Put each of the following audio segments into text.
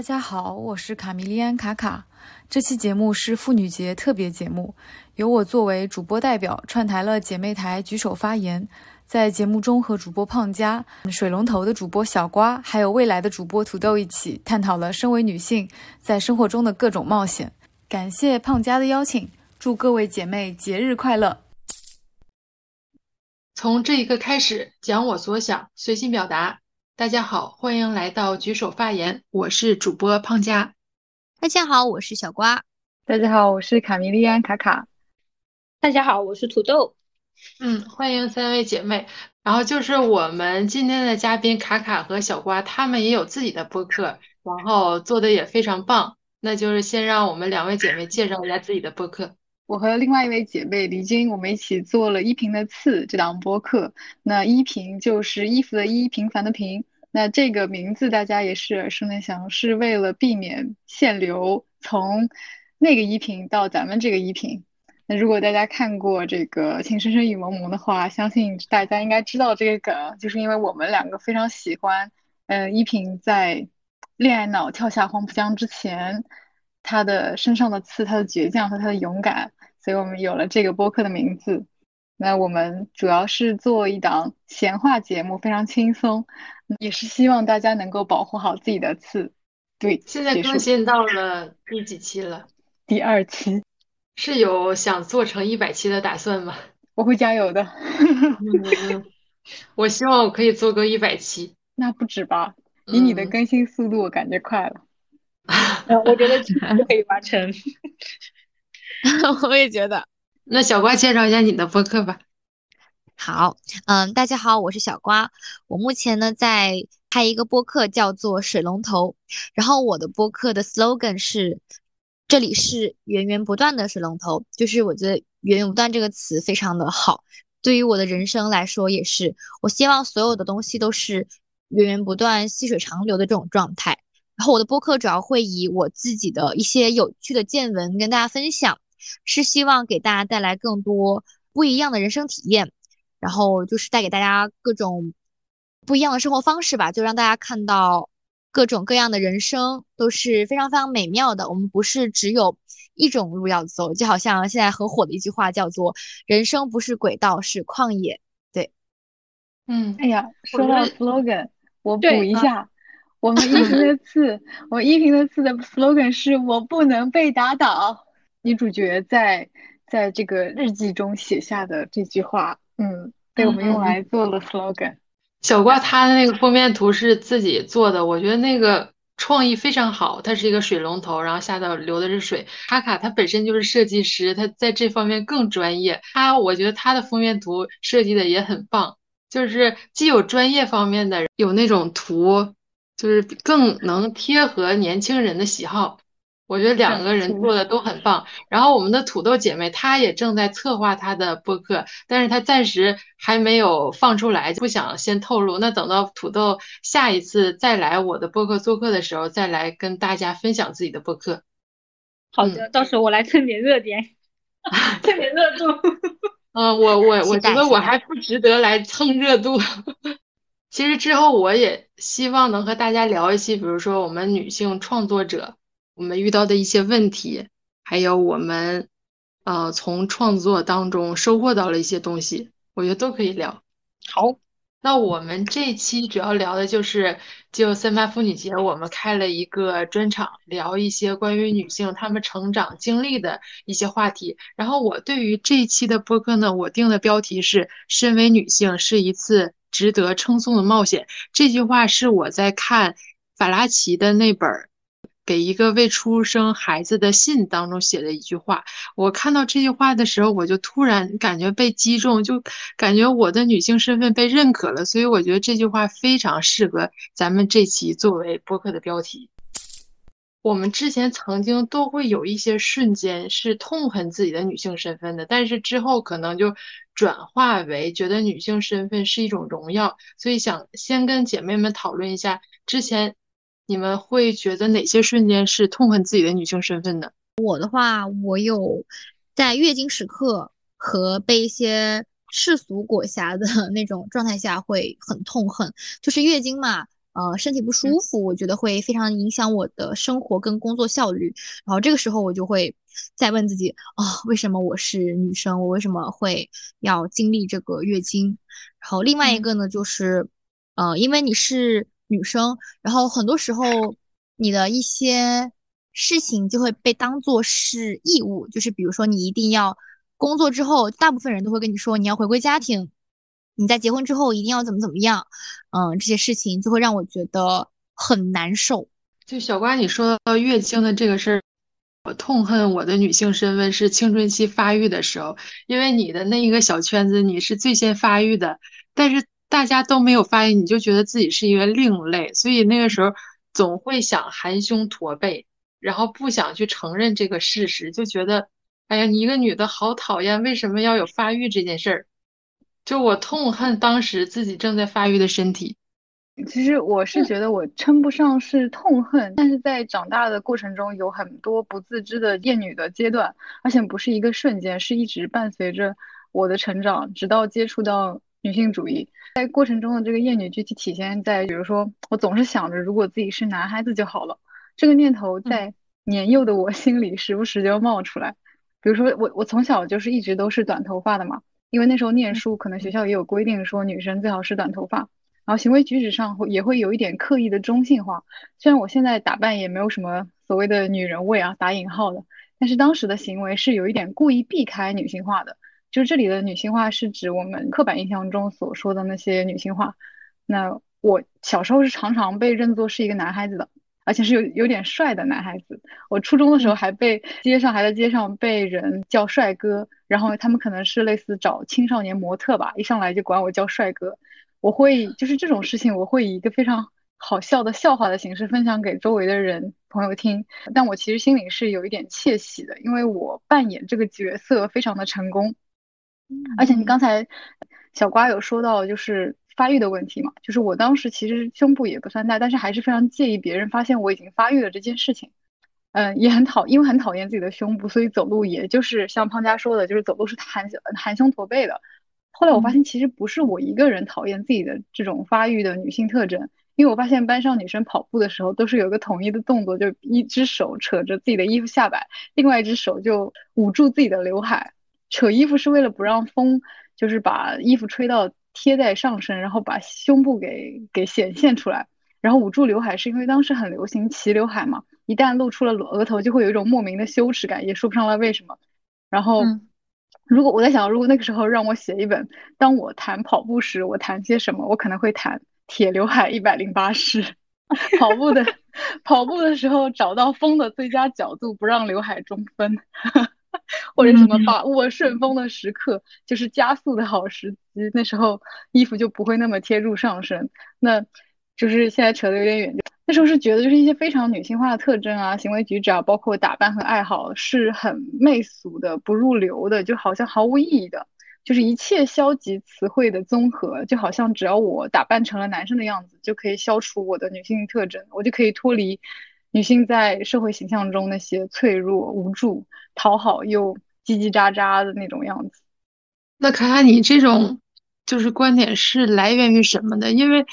大家好，我是卡米利安卡卡。这期节目是妇女节特别节目，由我作为主播代表串台了姐妹台举手发言。在节目中和主播胖佳、水龙头的主播小瓜，还有未来的主播土豆一起探讨了身为女性在生活中的各种冒险。感谢胖佳的邀请，祝各位姐妹节日快乐！从这一刻开始，讲我所想，随心表达。大家好，欢迎来到举手发言，我是主播胖佳。大家好，我是小瓜。大家好，我是卡米利安卡卡。大家好，我是土豆。嗯，欢迎三位姐妹。然后就是我们今天的嘉宾卡卡和小瓜，他们也有自己的播客，然后做的也非常棒。那就是先让我们两位姐妹介绍一下自己的播客。我和另外一位姐妹黎晶，我们一起做了依萍的刺这档播客。那依萍就是衣服的衣，平凡的平。那这个名字大家也是耳熟能详，是为了避免限流，从那个依萍到咱们这个依萍。那如果大家看过这个《情深深雨蒙蒙》的话，相信大家应该知道这个梗，就是因为我们两个非常喜欢，嗯，依萍在恋爱脑跳下黄浦江之前，她的身上的刺，她的倔强和她的勇敢，所以我们有了这个播客的名字。那我们主要是做一档闲话节目，非常轻松，也是希望大家能够保护好自己的刺。对，现在更新到了第几期了？第二期。是有想做成一百期的打算吗？我会加油的。我希望我可以做个一百期。那不止吧？以你的更新速度，我感觉快了。我觉得就可以完成。我也觉得。那小瓜介绍一下你的播客吧。好，嗯，大家好，我是小瓜。我目前呢在开一个播客，叫做水龙头。然后我的播客的 slogan 是。这里是源源不断的水龙头，就是我觉得“源源不断”这个词非常的好，对于我的人生来说也是。我希望所有的东西都是源源不断、细水长流的这种状态。然后我的播客主要会以我自己的一些有趣的见闻跟大家分享，是希望给大家带来更多不一样的人生体验，然后就是带给大家各种不一样的生活方式吧，就让大家看到。各种各样的人生都是非常非常美妙的。我们不是只有一种路要走，就好像现在很火的一句话叫做“人生不是轨道，是旷野”。对，嗯，哎呀，说到 slogan，我补一下，我们依萍的 刺，我依萍的刺的 slogan 是我不能被打倒。女主角在在这个日记中写下的这句话，嗯，被我们用来做了 slogan。小瓜他的那个封面图是自己做的，我觉得那个创意非常好。它是一个水龙头，然后下头流的是水。卡卡他本身就是设计师，他在这方面更专业。他我觉得他的封面图设计的也很棒，就是既有专业方面的，有那种图，就是更能贴合年轻人的喜好。我觉得两个人做的都很棒，然后我们的土豆姐妹她也正在策划她的播客，但是她暂时还没有放出来，不想先透露。那等到土豆下一次再来我的播客做客的时候，再来跟大家分享自己的播客。好的，到时候我来蹭点热点，蹭点热度。嗯，我我 我觉得我还不值得来蹭热度。其实之后我也希望能和大家聊一期，比如说我们女性创作者。我们遇到的一些问题，还有我们，呃，从创作当中收获到了一些东西，我觉得都可以聊。好，那我们这期主要聊的就是，就三八妇女节，我们开了一个专场，聊一些关于女性她们成长经历的一些话题。然后我对于这一期的播客呢，我定的标题是“身为女性是一次值得称颂的冒险”。这句话是我在看法拉奇的那本。给一个未出生孩子的信当中写的一句话，我看到这句话的时候，我就突然感觉被击中，就感觉我的女性身份被认可了。所以我觉得这句话非常适合咱们这期作为播客的标题。我们之前曾经都会有一些瞬间是痛恨自己的女性身份的，但是之后可能就转化为觉得女性身份是一种荣耀。所以想先跟姐妹们讨论一下之前。你们会觉得哪些瞬间是痛恨自己的女性身份的？我的话，我有在月经时刻和被一些世俗裹挟的 那种状态下会很痛恨。就是月经嘛，呃身体不舒服，我觉得会非常影响我的生活跟工作效率。然后这个时候我就会再问自己啊，为什么我是女生？我为什么会要经历这个月经？然后另外一个呢，就是呃，因为你是女生，然后很多时候你的一些事情就会被当做是义务，就是比如说你一定要工作之后，大部分人都会跟你说你要回归家庭。你在结婚之后一定要怎么怎么样，嗯，这些事情就会让我觉得很难受。就小瓜，你说到月经的这个事儿，我痛恨我的女性身份是青春期发育的时候，因为你的那一个小圈子你是最先发育的，但是大家都没有发育，你就觉得自己是一个另类，所以那个时候总会想含胸驼背，然后不想去承认这个事实，就觉得，哎呀，你一个女的好讨厌，为什么要有发育这件事儿？就我痛恨当时自己正在发育的身体。其实我是觉得我称不上是痛恨，但是在长大的过程中有很多不自知的厌女的阶段，而且不是一个瞬间，是一直伴随着我的成长，直到接触到女性主义。在过程中的这个厌女具体体现在，比如说我总是想着如果自己是男孩子就好了，这个念头在年幼的我 心里时不时就冒出来。比如说我我从小就是一直都是短头发的嘛。因为那时候念书，可能学校也有规定说女生最好是短头发，然后行为举止上会也会有一点刻意的中性化。虽然我现在打扮也没有什么所谓的女人味啊，打引号的，但是当时的行为是有一点故意避开女性化的。就是这里的女性化是指我们刻板印象中所说的那些女性化。那我小时候是常常被认作是一个男孩子的。而且是有有点帅的男孩子。我初中的时候还被街上还在街上被人叫帅哥，然后他们可能是类似找青少年模特吧，一上来就管我叫帅哥。我会就是这种事情，我会以一个非常好笑的笑话的形式分享给周围的人朋友听。但我其实心里是有一点窃喜的，因为我扮演这个角色非常的成功。而且你刚才小瓜有说到就是。发育的问题嘛，就是我当时其实胸部也不算大，但是还是非常介意别人发现我已经发育了这件事情。嗯，也很讨，因为很讨厌自己的胸部，所以走路也就是像胖佳说的，就是走路是含含胸驼背的。后来我发现其实不是我一个人讨厌自己的这种发育的女性特征，因为我发现班上女生跑步的时候都是有一个统一的动作，就一只手扯着自己的衣服下摆，另外一只手就捂住自己的刘海。扯衣服是为了不让风，就是把衣服吹到。贴在上身，然后把胸部给给显现出来，然后捂住刘海，是因为当时很流行齐刘海嘛，一旦露出了额头，就会有一种莫名的羞耻感，也说不上来为什么。然后，如果我在想，如果那个时候让我写一本，当我谈跑步时，我谈些什么，我可能会谈铁刘海一百零八式，跑步的 跑步的时候找到风的最佳角度，不让刘海中分。或者什么把握顺风的时刻，就是加速的好时机。那时候衣服就不会那么贴住上身。那就是现在扯得有点远。那时候是觉得，就是一些非常女性化的特征啊，行为举止啊，包括打扮和爱好，是很媚俗的、不入流的，就好像毫无意义的。就是一切消极词汇的综合，就好像只要我打扮成了男生的样子，就可以消除我的女性特征，我就可以脱离。女性在社会形象中那些脆弱、无助、讨好又叽叽喳喳的那种样子。那卡卡，你这种就是观点是来源于什么的？因为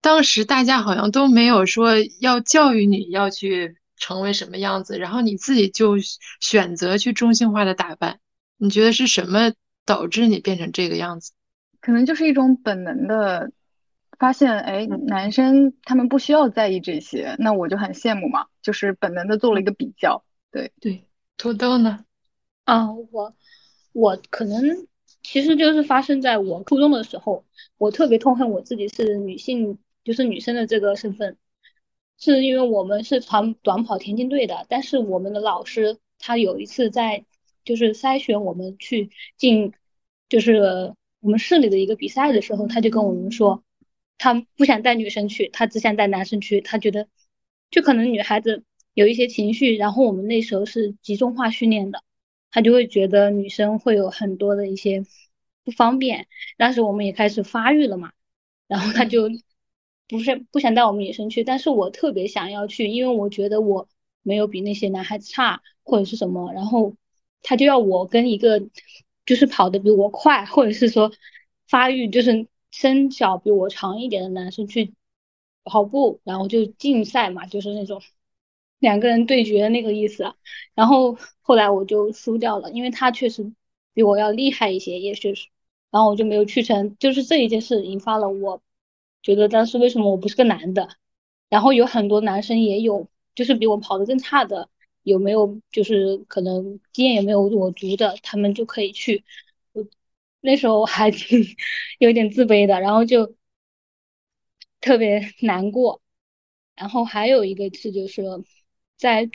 当时大家好像都没有说要教育你要去成为什么样子，然后你自己就选择去中性化的打扮。你觉得是什么导致你变成这个样子？可能就是一种本能的。发现哎，男生他们不需要在意这些，那我就很羡慕嘛，就是本能的做了一个比较。对对，土豆呢？啊，我我可能其实就是发生在我初中的时候，我特别痛恨我自己是女性，就是女生的这个身份，是因为我们是长短跑田径队的，但是我们的老师他有一次在就是筛选我们去进就是我们市里的一个比赛的时候，他就跟我们说。他不想带女生去，他只想带男生去。他觉得，就可能女孩子有一些情绪，然后我们那时候是集中化训练的，他就会觉得女生会有很多的一些不方便。当时我们也开始发育了嘛，然后他就不是不想带我们女生去，但是我特别想要去，因为我觉得我没有比那些男孩子差或者是什么，然后他就要我跟一个就是跑得比我快，或者是说发育就是。身脚比我长一点的男生去跑步，然后就竞赛嘛，就是那种两个人对决的那个意思。然后后来我就输掉了，因为他确实比我要厉害一些，也许是，然后我就没有去成。就是这一件事引发了我觉得当时为什么我不是个男的？然后有很多男生也有，就是比我跑得更差的，有没有就是可能经验也没有我足的，他们就可以去。那时候还挺有点自卑的，然后就特别 难过。然后还有一个次就是在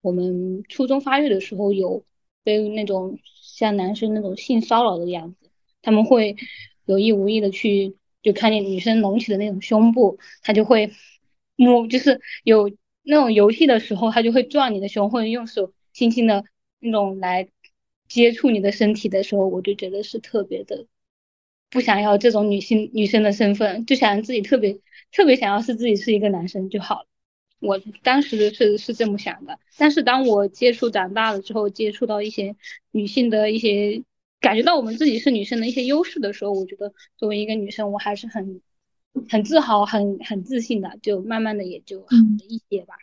我们初中发育的时候，有被那种像男生那种性骚扰的样子，他们会有意无意的去就看见女生隆起的那种胸部，他就会。摸就是有那种游戏的时候，他就会撞你的胸，或者用手轻轻的那种来接触你的身体的时候，我就觉得是特别的不想要这种女性女生的身份，就想自己特别特别想要是自己是一个男生就好了。我当时是是这么想的，但是当我接触长大了之后，接触到一些女性的一些感觉到我们自己是女生的一些优势的时候，我觉得作为一个女生，我还是很。很自豪，很很自信的，就慢慢的也就好了一些吧。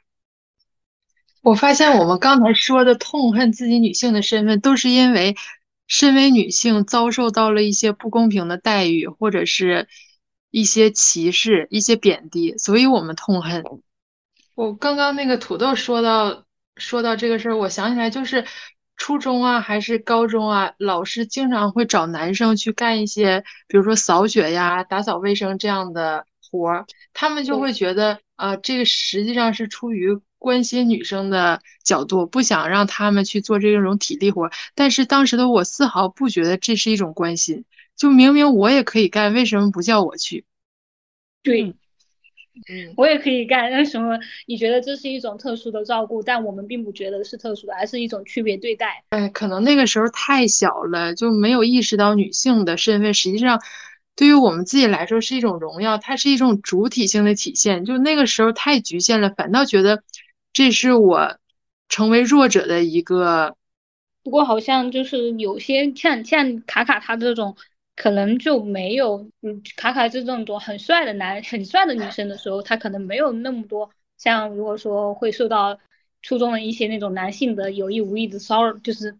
我发现我们刚才说的痛恨自己女性的身份，都是因为身为女性遭受到了一些不公平的待遇，或者是一些歧视、一些贬低，所以我们痛恨。我刚刚那个土豆说到说到这个事儿，我想起来就是。初中啊，还是高中啊，老师经常会找男生去干一些，比如说扫雪呀、打扫卫生这样的活儿，他们就会觉得，啊，这个实际上是出于关心女生的角度，不想让他们去做这种体力活儿。但是当时的我丝毫不觉得这是一种关心，就明明我也可以干，为什么不叫我去？对。嗯，我也可以干。为什么你觉得这是一种特殊的照顾？但我们并不觉得是特殊的，而是一种区别对待。哎，可能那个时候太小了，就没有意识到女性的身份。实际上，对于我们自己来说是一种荣耀，它是一种主体性的体现。就那个时候太局限了，反倒觉得这是我成为弱者的一个。不过好像就是有些像像卡卡他这种。可能就没有，嗯，卡卡这种种很帅的男、很帅的女生的时候，他可能没有那么多像如果说会受到初中的一些那种男性的有意无意的骚扰，就是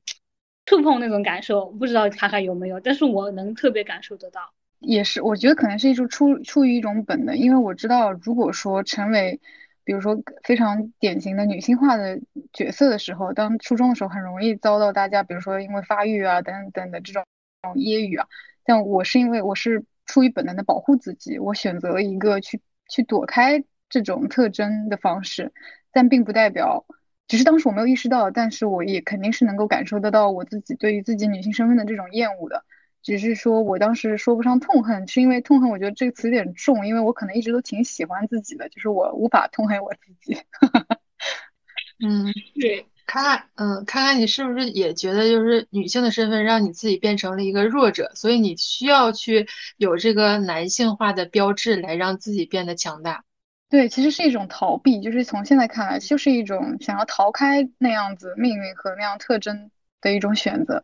触碰那种感受，不知道卡卡有没有，但是我能特别感受得到。也是，我觉得可能是一种出出于一种本能，因为我知道，如果说成为，比如说非常典型的女性化的角色的时候，当初中的时候很容易遭到大家，比如说因为发育啊等等的这种这种揶揄啊。但我是因为我是出于本能的保护自己，我选择了一个去去躲开这种特征的方式，但并不代表，只是当时我没有意识到，但是我也肯定是能够感受得到我自己对于自己女性身份的这种厌恶的，只是说我当时说不上痛恨，是因为痛恨我觉得这个词有点重，因为我可能一直都挺喜欢自己的，就是我无法痛恨我自己。嗯，对。看看，嗯，看看你是不是也觉得，就是女性的身份让你自己变成了一个弱者，所以你需要去有这个男性化的标志来让自己变得强大。对，其实是一种逃避，就是从现在看来，就是一种想要逃开那样子命运和那样特征的一种选择。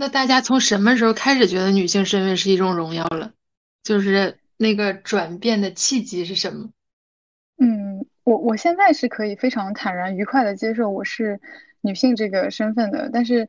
那大家从什么时候开始觉得女性身份是一种荣耀了？就是那个转变的契机是什么？嗯。我我现在是可以非常坦然愉快的接受我是女性这个身份的，但是，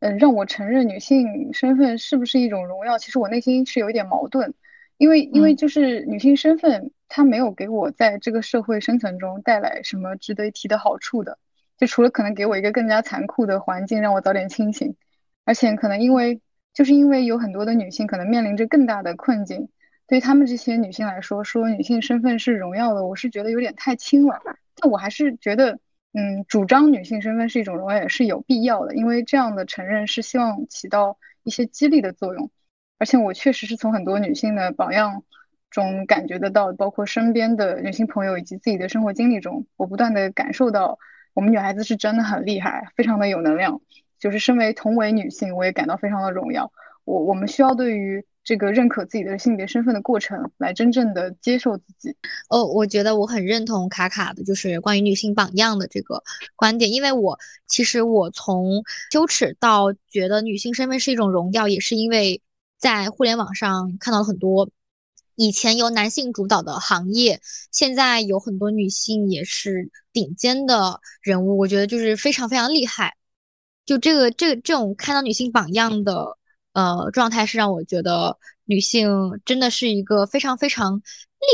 嗯，让我承认女性身份是不是一种荣耀？其实我内心是有一点矛盾，因为因为就是女性身份，它没有给我在这个社会生存中带来什么值得一提的好处的，就除了可能给我一个更加残酷的环境，让我早点清醒，而且可能因为就是因为有很多的女性可能面临着更大的困境。对他们这些女性来说，说女性身份是荣耀的，我是觉得有点太轻了。但我还是觉得，嗯，主张女性身份是一种荣耀也是有必要的，因为这样的承认是希望起到一些激励的作用。而且我确实是从很多女性的榜样中感觉得到，包括身边的女性朋友以及自己的生活经历中，我不断的感受到，我们女孩子是真的很厉害，非常的有能量。就是身为同为女性，我也感到非常的荣耀。我我们需要对于。这个认可自己的性别身份的过程，来真正的接受自己。哦，我觉得我很认同卡卡的，就是关于女性榜样的这个观点。因为我其实我从羞耻到觉得女性身份是一种荣耀，也是因为在互联网上看到了很多以前由男性主导的行业，现在有很多女性也是顶尖的人物，我觉得就是非常非常厉害。就这个这这种看到女性榜样的呃状态，是让我觉得女性真的是一个非常非常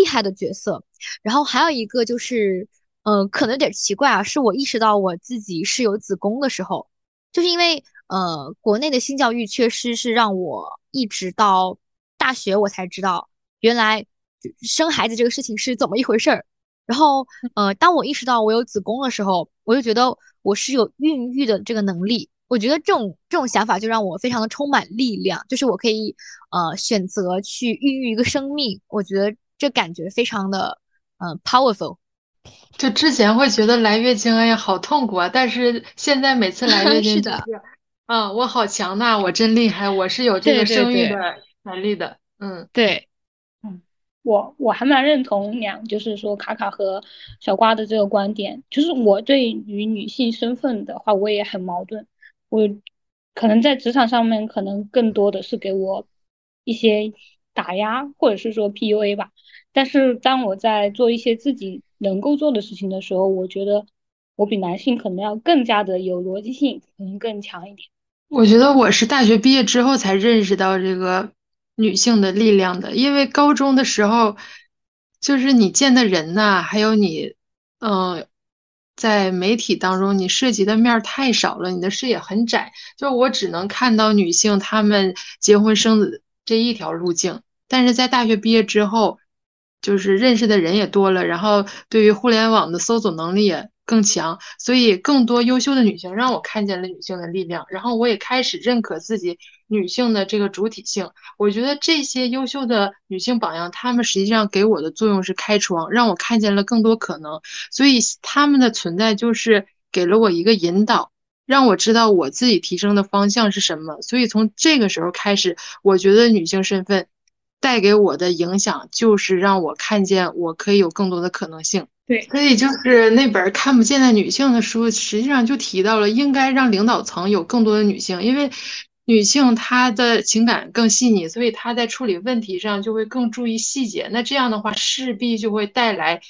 厉害的角色。然后还有一个就是，呃，可能有点奇怪啊，是我意识到我自己是有子宫的时候，就是因为呃国内的性教育确实是让我一直到大学我才知道。原来生孩子这个事情是怎么一回事儿？然后，呃，当我意识到我有子宫的时候，我就觉得我是有孕育的这个能力。我觉得这种这种想法就让我非常的充满力量，就是我可以呃选择去孕育一个生命。我觉得这感觉非常的嗯 powerful。就之前会觉得来月经哎呀好痛苦啊，但是现在每次来月 经就是啊我好强大，我真厉害，我是有这个生育的能力的。嗯，对。我我还蛮认同两，就是说卡卡和小瓜的这个观点。就是我对于女性身份的话，我也很矛盾。我可能在职场上面，可能更多的是给我一些打压，或者是说 PUA 吧。但是当我在做一些自己能够做的事情的时候，我觉得我比男性可能要更加的有逻辑性，可能更强一点。我觉得我是大学毕业之后才认识到这个。女性的力量的，因为高中的时候，就是你见的人呐，还有你，嗯，在媒体当中，你涉及的面太少了，你的视野很窄，就我只能看到女性她们结婚生子这一条路径。但是在大学毕业之后，就是认识的人也多了，然后对于互联网的搜索能力也。更强，所以更多优秀的女性让我看见了女性的力量，然后我也开始认可自己女性的这个主体性。我觉得这些优秀的女性榜样，她们实际上给我的作用是开窗，让我看见了更多可能。所以她们的存在就是给了我一个引导，让我知道我自己提升的方向是什么。所以从这个时候开始，我觉得女性身份带给我的影响就是让我看见我可以有更多的可能性。对，所以就是那本看不见的女性的书，实际上就提到了应该让领导层有更多的女性，因为女性她的情感更细腻，所以她在处理问题上就会更注意细节。那这样的话，势必就会带来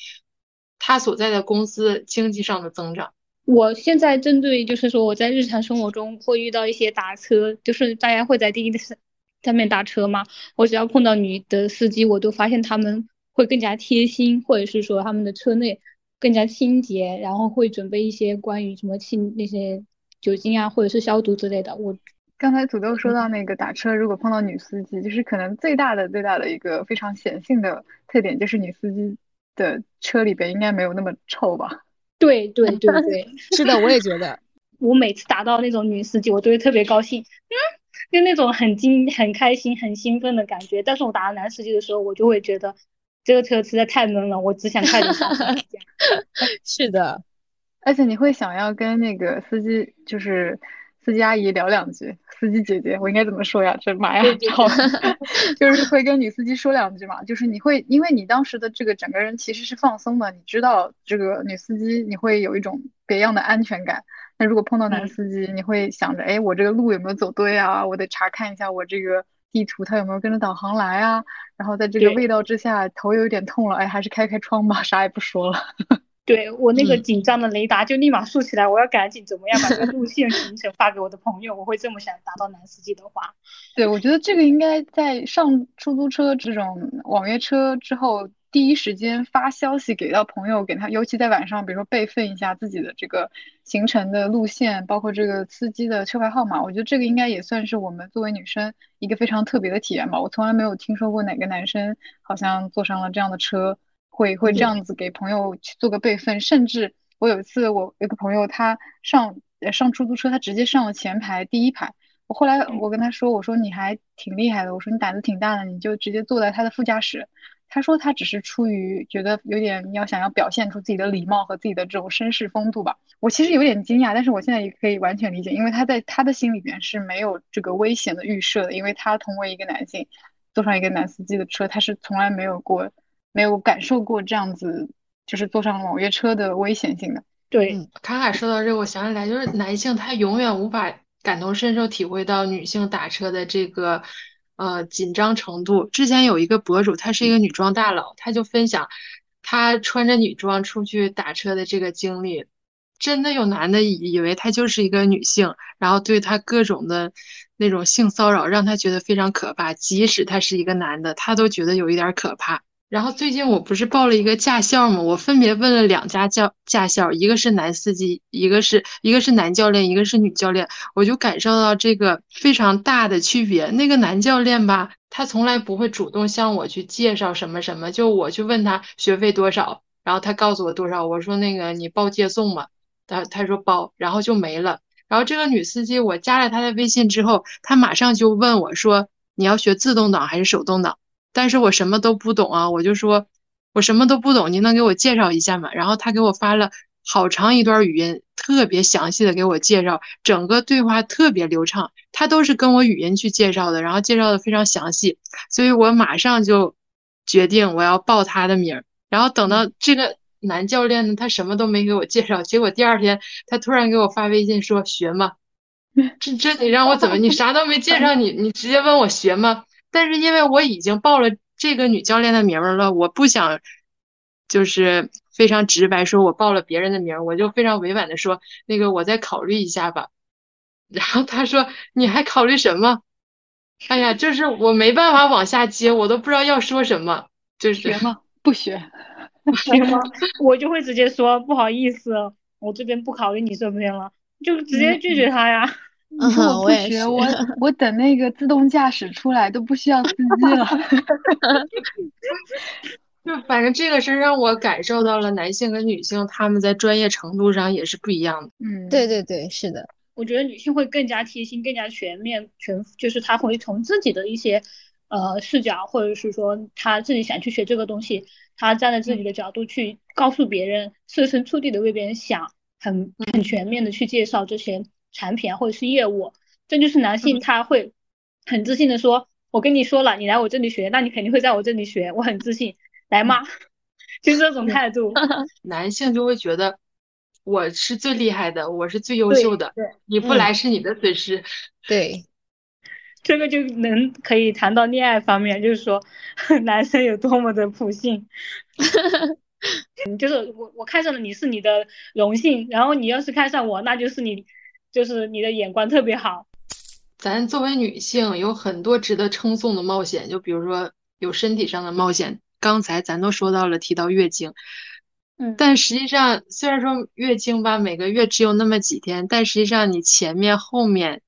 她所在的公司经济上的增长。我现在针对就是说我在日常生活中会遇到一些打车，就是大家会在滴滴的上面打车嘛，我只要碰到女的司机，我都发现他们。会更加贴心，或者是说他们的车内更加清洁，然后会准备一些关于什么清那些酒精啊，或者是消毒之类的。我刚才土豆说到那个打车，如果碰到女司机，就是可能最大的最大的一个非常显性的特点，就是女司机的车里边应该没有那么臭吧？对对对对，是的，我也觉得。我每次打到那种女司机，我都会特别高兴，嗯，就那种很惊、很开心、很兴奋的感觉。但是我打到男司机的时候，我就会觉得。这个车实在太闷了，我只想快点上。是的，而且你会想要跟那个司机，就是司机阿姨聊两句，司机姐姐，我应该怎么说呀？这妈呀，好，就是会跟女司机说两句嘛。就是你会，因为你当时的这个整个人其实是放松的，你知道这个女司机，你会有一种别样的安全感。那如果碰到男司机，你会想着，哎，我这个路有没有走对啊？我得查看一下我这个。地图它有没有跟着导航来啊？然后在这个味道之下，头有点痛了，哎，还是开开窗吧，啥也不说了。对我那个紧张的雷达就立马竖起来，我要赶紧怎么样把这个路线行程发给我的朋友，我会这么想。达到男司机的话，对我觉得这个应该在上出租车这种网约车之后。第一时间发消息给到朋友，给他，尤其在晚上，比如说备份一下自己的这个行程的路线，包括这个司机的车牌号码。我觉得这个应该也算是我们作为女生一个非常特别的体验吧。我从来没有听说过哪个男生好像坐上了这样的车，会会这样子给朋友去做个备份。甚至我有一次，我有个朋友他上上出租车，他直接上了前排第一排。我后来我跟他说，我说你还挺厉害的，我说你胆子挺大的，你就直接坐在他的副驾驶。他说他只是出于觉得有点要想要表现出自己的礼貌和自己的这种绅士风度吧。我其实有点惊讶，但是我现在也可以完全理解，因为他在他的心里边是没有这个危险的预设的，因为他同为一个男性，坐上一个男司机的车，他是从来没有过没有感受过这样子，就是坐上网约车的危险性的。对，卡卡说到这，我想起来，就是男性他永远无法感同身受体会到女性打车的这个。呃紧张程度。之前有一个博主，她是一个女装大佬，她就分享她穿着女装出去打车的这个经历。真的有男的以以为她就是一个女性，然后对她各种的那种性骚扰，让她觉得非常可怕。即使他是一个男的，她都觉得有一点可怕。然后最近我不是报了一个驾校吗？我分别问了两家教驾校，一个是男司机，一个是一个是男教练，一个是女教练。我就感受到这个非常大的区别。那个男教练吧，他从来不会主动向我去介绍什么什么，就我去问他学费多少，然后他告诉我多少，我说那个你报接送嘛。他他说包，然后就没了。然后这个女司机，我加了她的微信之后，她马上就问我说：“你要学自动挡还是手动挡？”但是我什么都不懂啊，我就说我什么都不懂，您能给我介绍一下吗？然后他给我发了好长一段语音，特别详细的给我介绍，整个对话特别流畅。他都是跟我语音去介绍的，然后介绍的非常详细，所以我马上就决定我要报他的名儿。然后等到这个。男教练呢？他什么都没给我介绍，结果第二天他突然给我发微信说学吗？这这你让我怎么？你啥都没介绍，你你直接问我学吗？但是因为我已经报了这个女教练的名了，我不想就是非常直白说我报了别人的名，我就非常委婉的说那个我再考虑一下吧。然后他说你还考虑什么？哎呀，就是我没办法往下接，我都不知道要说什么，就是学吗？不学。学吗？我就会直接说不好意思，我这边不考虑你这边了，就直接拒绝他呀。你说我不学，我我等那个自动驾驶出来都不需要司机了。就反正这个是让我感受到了男性跟女性他们在专业程度上也是不一样的。嗯，对对对，是的。我觉得女性会更加贴心，更加全面，全就是她会从自己的一些呃视角，或者是说她自己想去学这个东西。她站在自己的角度去告诉别人，设身处地的为别人想，很很全面的去介绍这些产品啊或者是业务，这就是男性他会很自信的说，我跟你说了，你来我这里学，那你肯定会在我这里学，我很自信，来嘛，就是这种态度。男性就会觉得我是最厉害的，我是最优秀的，你不来是你的损失。对。这个就能可以谈到恋爱方面，就是说 男生有多么的普信，就是我我看上了你是你的荣幸，然后你要是看上我，那就是你就是你的眼光特别好。咱作为女性有很多值得称颂的冒险，就比如说有身体上的冒险，刚才咱都说到了提到月经，嗯，但实际上虽然说月经吧每个月只有那么几天，但实际上你前面后面。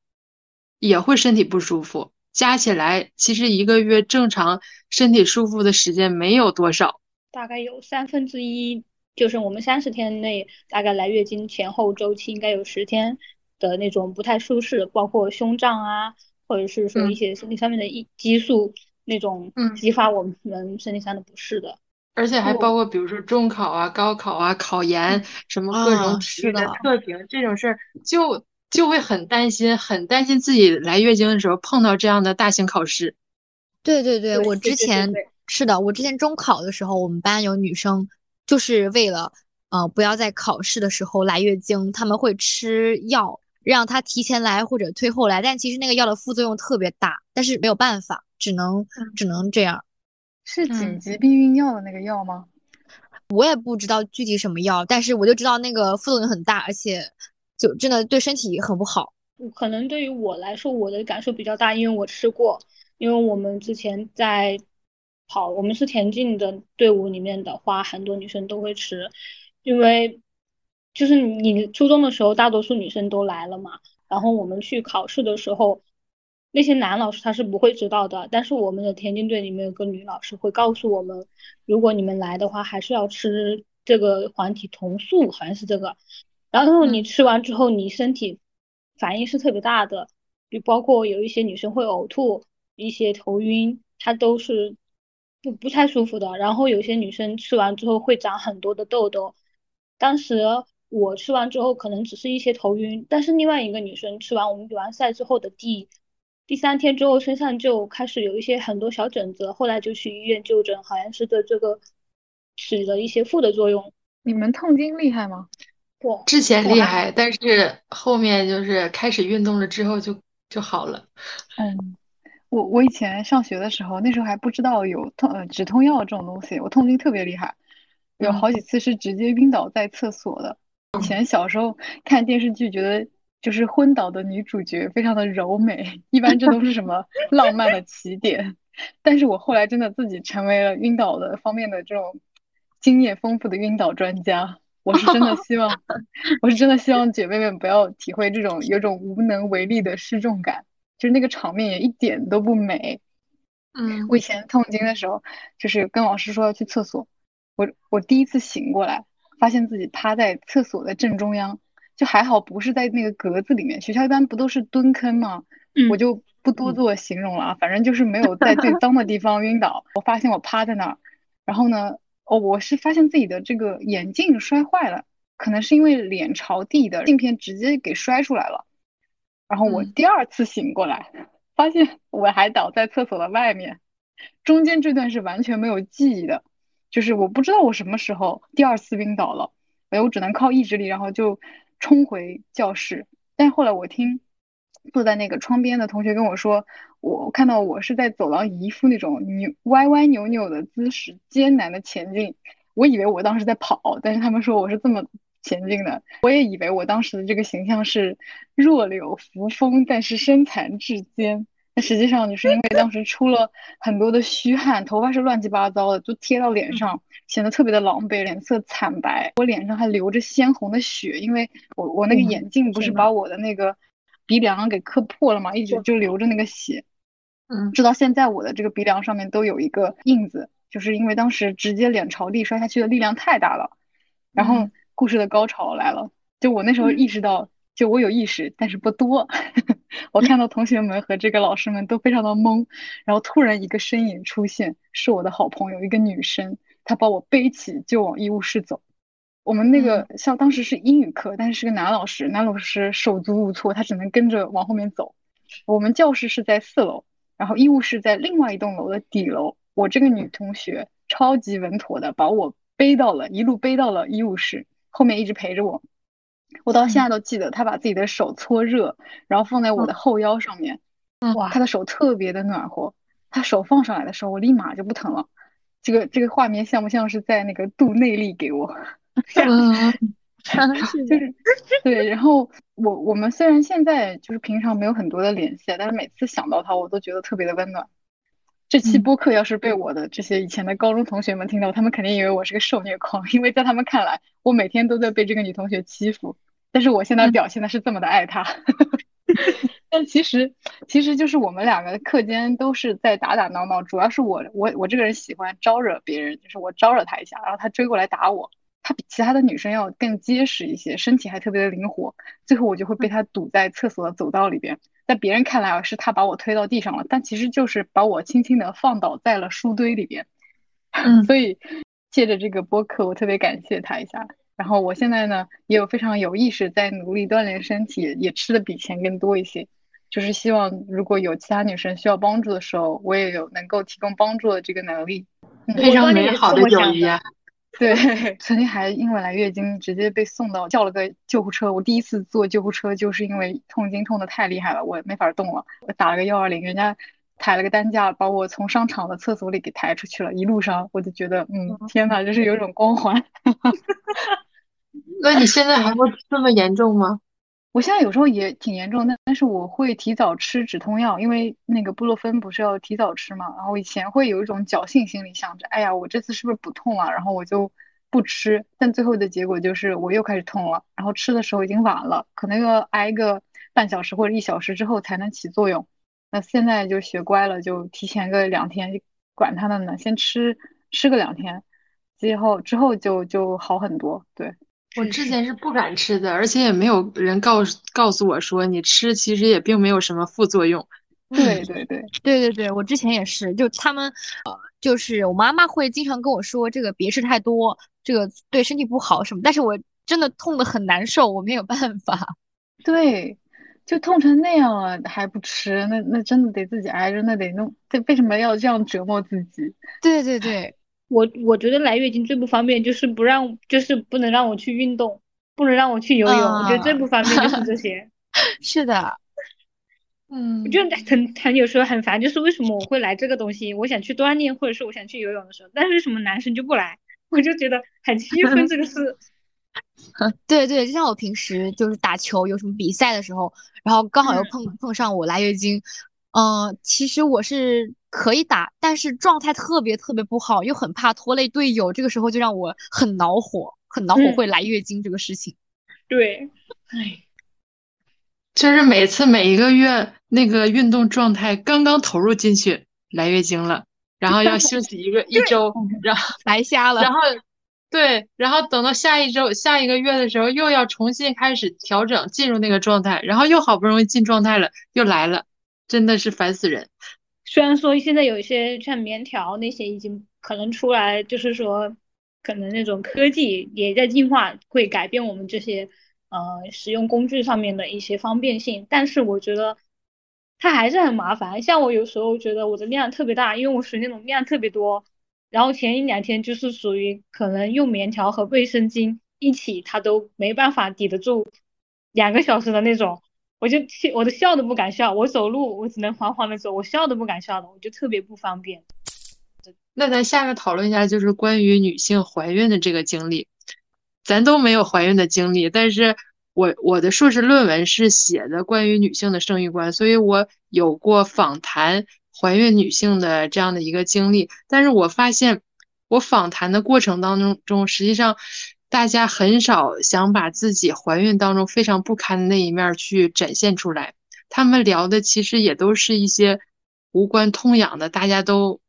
也会身体不舒服，加起来其实一个月正常身体舒服的时间没有多少，大概有三分之一，就是我们三十天内大概来月经前后周期应该有十天的那种不太舒适，包括胸胀啊，或者是说一些身体上面的一激素那种激发我们身体上的不适的，而且还包括比如说中考啊、高考啊、考研什么各种体育的测评这种事儿就。就会很担心，很担心自己来月经的时候碰到这样的大型考试。对对对，我之前是的，我之前中考的时候，我们班有女生就是为了呃不要在考试的时候来月经，他们会吃药让他提前来或者推后来，但其实那个药的副作用特别大，但是没有办法，只能只能这样。是紧急避孕药的那个药吗？我也不知道具体什么药，但是我就知道那个副作用很大，而且。就真的对身体很不好。可能对于我来说，我的感受比较大，因为我吃过。因为我们之前在跑，我们是田径的队伍里面的话，很多女生都会吃。因为就是你初中的时候，大多数女生都来了嘛。然后我们去考试的时候，那些男老师他是不会知道的。但是我们的田径队里面有个女老师会告诉我们，如果你们来的话，还是要吃这个黄体酮素，好像是这个。然后你吃完之后，你身体反应是特别大的，就包括有一些女生会呕吐，一些头晕，她都是不不太舒服的。然后有些女生吃完之后会长很多的痘痘。当时我吃完之后可能只是一些头晕，但是另外一个女生吃完我们比完赛之后的第第三天之后，身上就开始有一些很多小疹子，后来就去医院就诊，好像是对这个起了一些负的作用。你们痛经厉害吗？之前厉害，但是后面就是开始运动了之后就就好了。嗯，我我以前上学的时候，那时候还不知道有痛呃止痛药这种东西，我痛经特别厉害，有好几次是直接晕倒在厕所的。以前小时候看电视剧，觉得就是昏倒的女主角非常的柔美，一般这都是什么浪漫的起点。但是我后来真的自己成为了晕倒的方面的这种经验丰富的晕倒专家。我是真的希望，我是真的希望姐妹们不要体会这种有种无能为力的失重感，就是那个场面也一点都不美。嗯，我以前痛经的时候，就是跟老师说要去厕所，我我第一次醒过来，发现自己趴在厕所的正中央，就还好不是在那个格子里面，学校一般不都是蹲坑吗？我就不多做形容了啊，反正就是没有在最脏的地方晕倒。我发现我趴在那儿，然后呢？哦，我是发现自己的这个眼镜摔坏了，可能是因为脸朝地的镜片直接给摔出来了。然后我第二次醒过来，发现我还倒在厕所的外面，中间这段是完全没有记忆的，就是我不知道我什么时候第二次晕倒了，哎，我只能靠意志力，然后就冲回教室。但后来我听。坐在那个窗边的同学跟我说，我看到我是在走廊一副那种扭歪歪扭扭的姿势，艰难的前进。我以为我当时在跑，但是他们说我是这么前进的。我也以为我当时的这个形象是弱柳扶风，但是身残志坚。那实际上就是因为当时出了很多的虚汗，头发是乱七八糟的，就贴到脸上，显得特别的狼狈，脸色惨白。我脸上还流着鲜红的血，因为我我那个眼镜不是把我的那个。鼻梁给磕破了嘛，一直就流着那个血，嗯，直到现在我的这个鼻梁上面都有一个印子，就是因为当时直接脸朝地摔下去的力量太大了。然后故事的高潮来了，就我那时候意识到，就我有意识，但是不多。我看到同学们和这个老师们都非常的懵，然后突然一个身影出现，是我的好朋友，一个女生，她把我背起就往医务室走。我们那个像当时是英语课，但是是个男老师，男老师手足无措，他只能跟着往后面走。我们教室是在四楼，然后医务室在另外一栋楼的底楼。我这个女同学超级稳妥的把我背到了，一路背到了医务室，后面一直陪着我。我到现在都记得，他把自己的手搓热，然后放在我的后腰上面。哇，他的手特别的暖和。他手放上来的时候，我立马就不疼了。这个这个画面像不像是在那个度内力给我？嗯，就是对，然后我我们虽然现在就是平常没有很多的联系，但是每次想到他，我都觉得特别的温暖。这期播客要是被我的这些以前的高中同学们听到，他们肯定以为我是个受虐狂，因为在他们看来，我每天都在被这个女同学欺负，但是我现在表现的是这么的爱她。但其实其实就是我们两个课间都是在打打闹闹，主要是我我我这个人喜欢招惹别人，就是我招惹他一下，然后他追过来打我。她比其他的女生要更结实一些，身体还特别的灵活。最后我就会被她堵在厕所的走道里边，在别人看来啊，是他把我推到地上了，但其实就是把我轻轻的放倒在了书堆里边。嗯，所以借着这个播客，我特别感谢他一下。然后我现在呢，也有非常有意识在努力锻炼身体，也吃的比以前更多一些。就是希望如果有其他女生需要帮助的时候，我也有能够提供帮助的这个能力。非常美好的友谊啊！对，曾经还因为来月经直接被送到叫了个救护车。我第一次坐救护车就是因为痛经痛的太厉害了，我没法动了。我打了个幺二零，人家抬了个担架把我从商场的厕所里给抬出去了。一路上我就觉得，嗯，天哪，就是有种光环。那你现在还会这么严重吗？我现在有时候也挺严重，但但是我会提早吃止痛药，因为那个布洛芬不是要提早吃嘛。然后以前会有一种侥幸心理，想着，哎呀，我这次是不是不痛了？然后我就不吃。但最后的结果就是我又开始痛了，然后吃的时候已经晚了，可能要挨个半小时或者一小时之后才能起作用。那现在就学乖了，就提前个两天，管他的呢，先吃吃个两天，之后之后就就好很多。对。我之前是不敢吃的，而且也没有人告诉告诉我说你吃其实也并没有什么副作用。对对对对对对，我之前也是，就他们呃，就是我妈妈会经常跟我说这个别吃太多，这个对身体不好什么。但是我真的痛的很难受，我没有办法。对，就痛成那样了还不吃，那那真的得自己挨着，那得弄。这为什么要这样折磨自己？对对对。我我觉得来月经最不方便就是不让，就是不能让我去运动，不能让我去游泳。我觉得最不方便就是这些。是的，嗯，我就很很有时候很烦，就是为什么我会来这个东西？我想去锻炼，或者是我想去游泳的时候，但是为什么男生就不来？我就觉得很气愤这个事。对对，就像我平时就是打球，有什么比赛的时候，然后刚好又碰碰上我来月经，嗯，其实我是可以打，但是状态特别特别不好，又很怕拖累队友，这个时候就让我很恼火，很恼火会来月经这个事情。对，哎，就是每次每一个月那个运动状态刚刚投入进去，来月经了，然后要休息一个 一周，然后白瞎了，然后对，然后等到下一周下一个月的时候，又要重新开始调整进入那个状态，然后又好不容易进状态了，又来了，真的是烦死人。虽然说现在有一些像棉条那些已经可能出来，就是说可能那种科技也在进化，会改变我们这些呃使用工具上面的一些方便性，但是我觉得它还是很麻烦。像我有时候觉得我的量特别大，因为我属于那种量特别多。然后前一两天就是属于可能用棉条和卫生巾一起，它都没办法抵得住两个小时的那种，我就我都笑都不敢笑，我走路我只能缓缓的走，我笑都不敢笑的，我就特别不方便。那咱下面讨论一下，就是关于女性怀孕的这个经历，咱都没有怀孕的经历，但是我我的硕士论文是写的关于女性的生育观，所以我有过访谈。怀孕女性的这样的一个经历，但是我发现，我访谈的过程当中中，实际上大家很少想把自己怀孕当中非常不堪的那一面去展现出来。他们聊的其实也都是一些无关痛痒的，大家都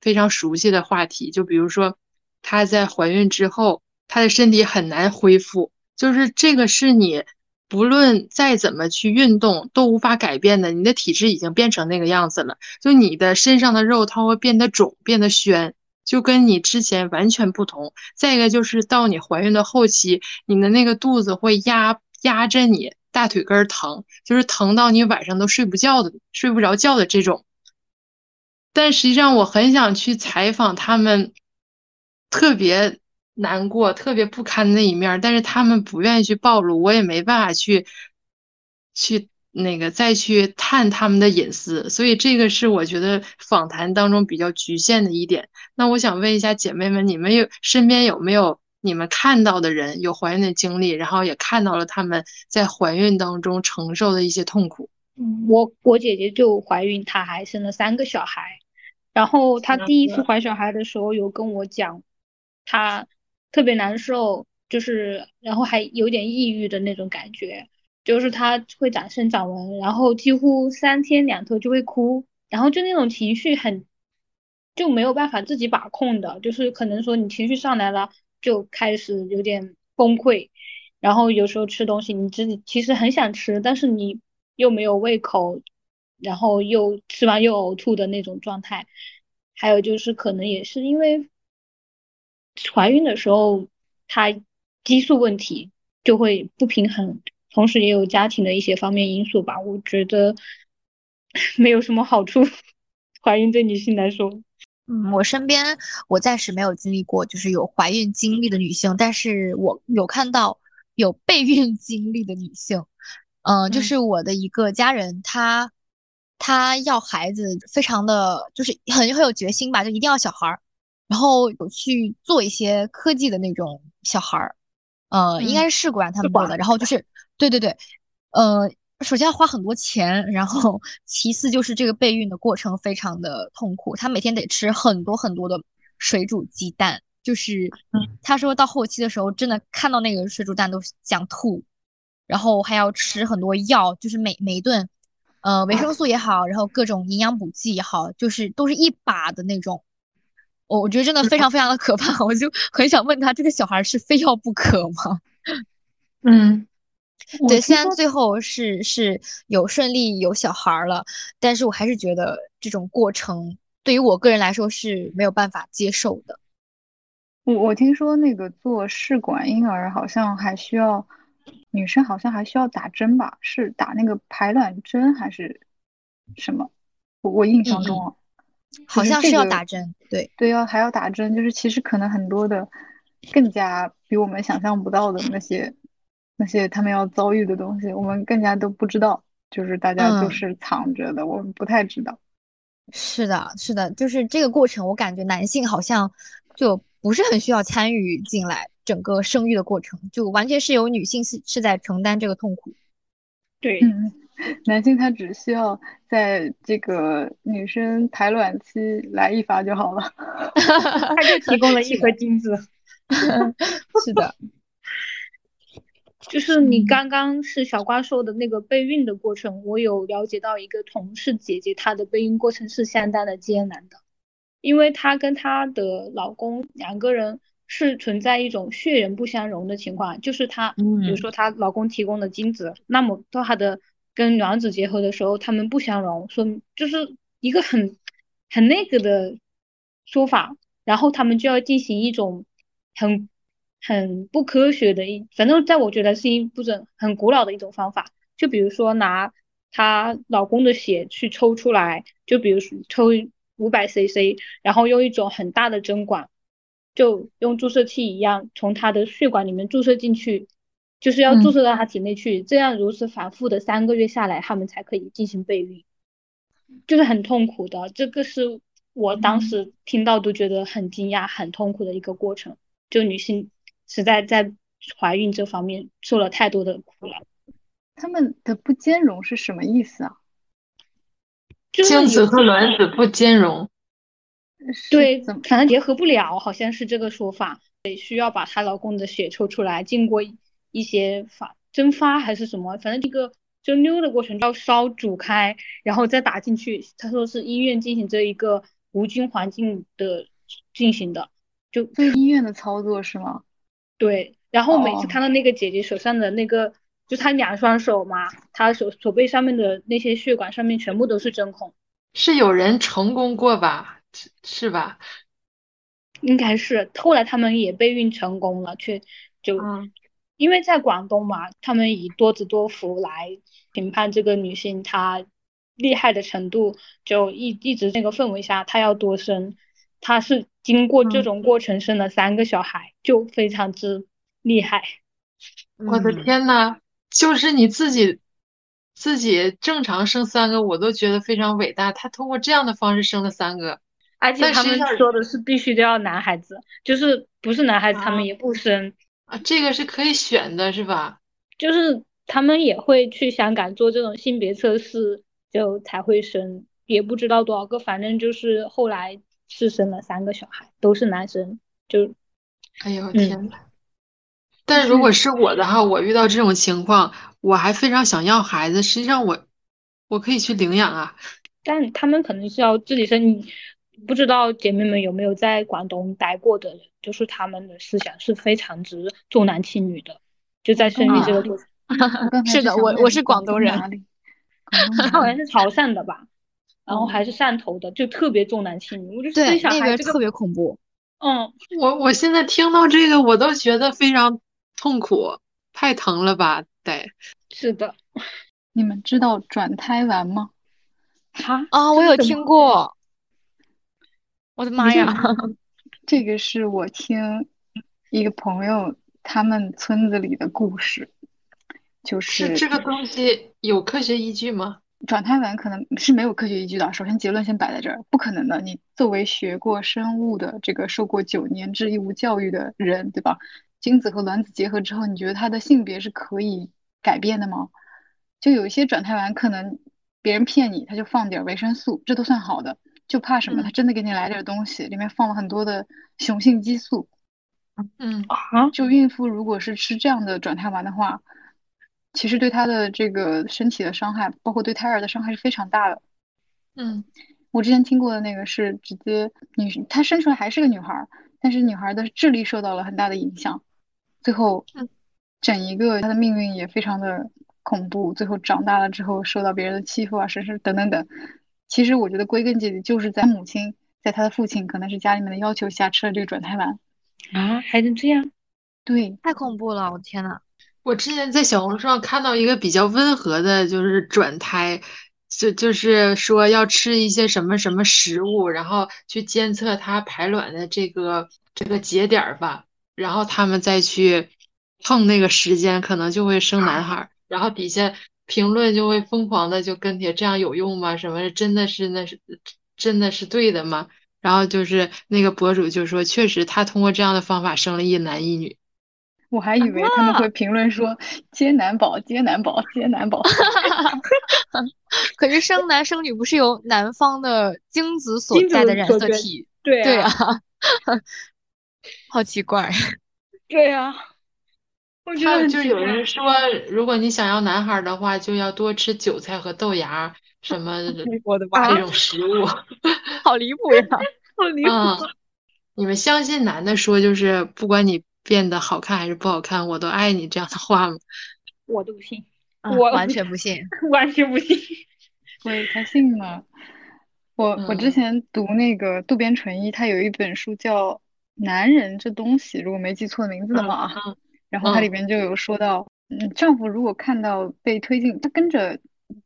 非常熟悉的话题。就比如说，她在怀孕之后，她的身体很难恢复，就是这个是你。不论再怎么去运动，都无法改变的。你的体质已经变成那个样子了，就你的身上的肉，它会变得肿，变得宣，就跟你之前完全不同。再一个就是到你怀孕的后期，你的那个肚子会压压着你，大腿根儿疼，就是疼到你晚上都睡不觉的，睡不着觉的这种。但实际上，我很想去采访他们，特别。难过，特别不堪那一面，但是他们不愿意去暴露，我也没办法去去那个再去探他们的隐私，所以这个是我觉得访谈当中比较局限的一点。那我想问一下姐妹们，你们有身边有没有你们看到的人有怀孕的经历，然后也看到了他们在怀孕当中承受的一些痛苦？嗯，我我姐姐就怀孕，她还生了三个小孩，然后她第一次怀小孩的时候有跟我讲，她。特别难受，就是然后还有点抑郁的那种感觉，就是他会长生长纹，然后几乎三天两头就会哭，然后就那种情绪很就没有办法自己把控的，就是可能说你情绪上来了就开始有点崩溃，然后有时候吃东西你自己其实很想吃，但是你又没有胃口，然后又吃完又呕吐的那种状态，还有就是可能也是因为。怀孕的时候，它激素问题就会不平衡，同时也有家庭的一些方面因素吧。我觉得 没有什么好处，怀孕对女性来说。嗯，我身边我暂时没有经历过，就是有怀孕经历的女性，但是我有看到有备孕经历的女性。嗯，就是我的一个家人，她她要孩子，非常的就是很很有决心吧，就一定要小孩儿。然后有去做一些科技的那种小孩儿，呃，应该是试管他们做的。然后就是，对对对，呃，首先要花很多钱，然后其次就是这个备孕的过程非常的痛苦，她每天得吃很多很多的水煮鸡蛋，就是她说到后期的时候，真的看到那个水煮蛋都想吐，然后还要吃很多药，就是每每一顿，呃，维生素也好，然后各种营养补剂也好，就是都是一把的那种。我我觉得真的非常非常的可怕，我就很想问他，这个小孩是非要不可吗？嗯，对，虽然最后是是有顺利有小孩了，但是我还是觉得这种过程对于我个人来说是没有办法接受的。我我听说那个做试管婴儿好像还需要女生好像还需要打针吧？是打那个排卵针还是什么？我我印象中啊。好像是要打针，对对，要还要打针，就是其实可能很多的更加比我们想象不到的那些那些他们要遭遇的东西，我们更加都不知道。就是大家就嗯是藏着的，我们不太知道。是的，是的，就是这个过程，我感觉男性好像就不是很需要参与进来整个生育的过程，就完全是由女性是是在承担这个痛苦。对，嗯，男性他只需要在这个女生排卵期来一发就好了。他就提供了一颗 精子。是的，就是你刚刚是小瓜说的那个备孕的过程，我有了解到一个同事姐姐，她的备孕过程是相当的艰难的，因为她跟她的老公两个人是存在一种血缘不相容的情况，就是她，比如嗯。说她老公提供的精子，那么到她的跟卵子结合的时候，他们不相容，说就是一个很很那个的说法，然后他们就要进行一种很很不科学的一，反正在我觉得是一不种很古老的一种方法。就比如说拿她老公的血去抽出来，就比如说抽五百 cc，然后用一种很大的针管，就用注射器一样从她的血管里面注射进去，就是要注嗯射到她体内去，这样如此反复的三个月下来，他们才可以进行备孕，就是很痛苦的。这个是我当时听到都觉得很惊讶、很痛苦的一个过程。就女性实在在怀孕这方面受了太多的苦了，他们的不兼容是什么意思啊？就是精子和卵子不兼容，对，怎么？可能结合不了，好像是这个说法，得需要把她老公的血抽出来，经过一些发蒸发还是什么，反正这个蒸馏的过程要烧煮开，然后再打进去。他说是医院进行这一个无菌环境的进行的，就所以医院的操作是吗？对。然后每次哦看到那个姐姐手上的那个，就她两双手嘛，她手手背上面的那些血管上面全部都是针孔。是有人成功过吧？是是吧？应该是后来他们也备孕成功了，却就嗯因为在广东嘛，他们以多子多福来评判这个女性她厉害的程度，就一一直这个氛围下，她要多生，她是经过这嗯种过程生了三个小孩，就非常之厉害。我的嗯天呐，就是你自己自己正常生三个，我都觉得非常伟大。他通过这样的方式生了三个，而且他们说的是必须都要男孩子，就是不是男孩子他啊们也不生，啊，这个是可以选的，是吧？就是他们也会去香港做这种性别测试，就才会生，也不知道多少个，反正就是后来是生了三个小孩，都是男生，就哎呦嗯天呐！但如果是我的话，我遇到这种情况，我还非常想要孩子，实际上我我可以去领养啊。但他们可能是要自己生。你不知道姐妹们有没有在广东待过的人，就是他们的思想是非常之重男轻女的，就在生育这个过程，是的，我我是广广东人，哪里？广东好？像是潮汕的吧，然后还是汕头的，就特别重男轻女。我就对那边特别恐怖。嗯，我我现在听到这个，我都觉得非常痛苦，太疼了吧？得，是的，你们知道转胎丸吗？哈，啊，我有听过，我的妈呀！这个是我听一个朋友他们村子里的故事，就是这个东西有科学依据吗？转胎丸可能是没有科学依据的。首先结论先摆在这儿，不可能的。你作为学过生物的这个受过九年制义务教育的人，对吧？精子和卵子结合之后，你觉得它的性别是可以改变的吗？就有一些转胎丸可能别人骗你，他就放点维生素，这都算好的。就怕什么？嗯他真的给你来点东西，里面放了很多的雄性激素。嗯啊，就孕妇如果是吃这样的转胎丸的话，其实对她的这个身体的伤害，包括对胎儿的伤害是非常大的。嗯我之前听过的那个是直接女，她生出来还是个女孩儿，但是女孩儿的智力受到了很大的影响，最后嗯整一个她的命运也非常的恐怖，最后长大了之后受到别人的欺负啊，甚至等等等。其实我觉得归根结底就是在母亲在她的父亲可能是家里面的要求下吃了这个转胎丸。啊，还能这样？对，太恐怖了，我天呐！我之前在小红书上看到一个比较温和的，就是转胎，就就是说要吃一些什么什么食物，然后去监测它排卵的这个这个节点儿吧，然后他们再去碰那个时间，可能就会生男孩儿。然后底下评论就会疯狂的就跟帖，这样有用吗？什么真的是那是真的是对的吗？然后就是那个博主就说，确实他通过这样的方法生了一男一女。我还以为他们会评论说接男宝，接男宝，接男宝。可是生男生女不是由男方的精子所在的染色体？对对啊，好奇怪。对啊，我觉得就有人说，如果你想要男孩的话，就要多吃韭菜和豆芽什么 我的妈这种食物，好离谱呀！好离谱。你们相信男的说就是不管你。变得好看还是不好看，我都爱你这样的话吗？我都不信，我完全不信，完全不信。喂，他信吗？我我之前读那个渡边淳一，他有一本书叫《男人这东西》，如果没记错名字的话，然后它里边就有说到，嗯，丈夫如果看到被推进，他跟着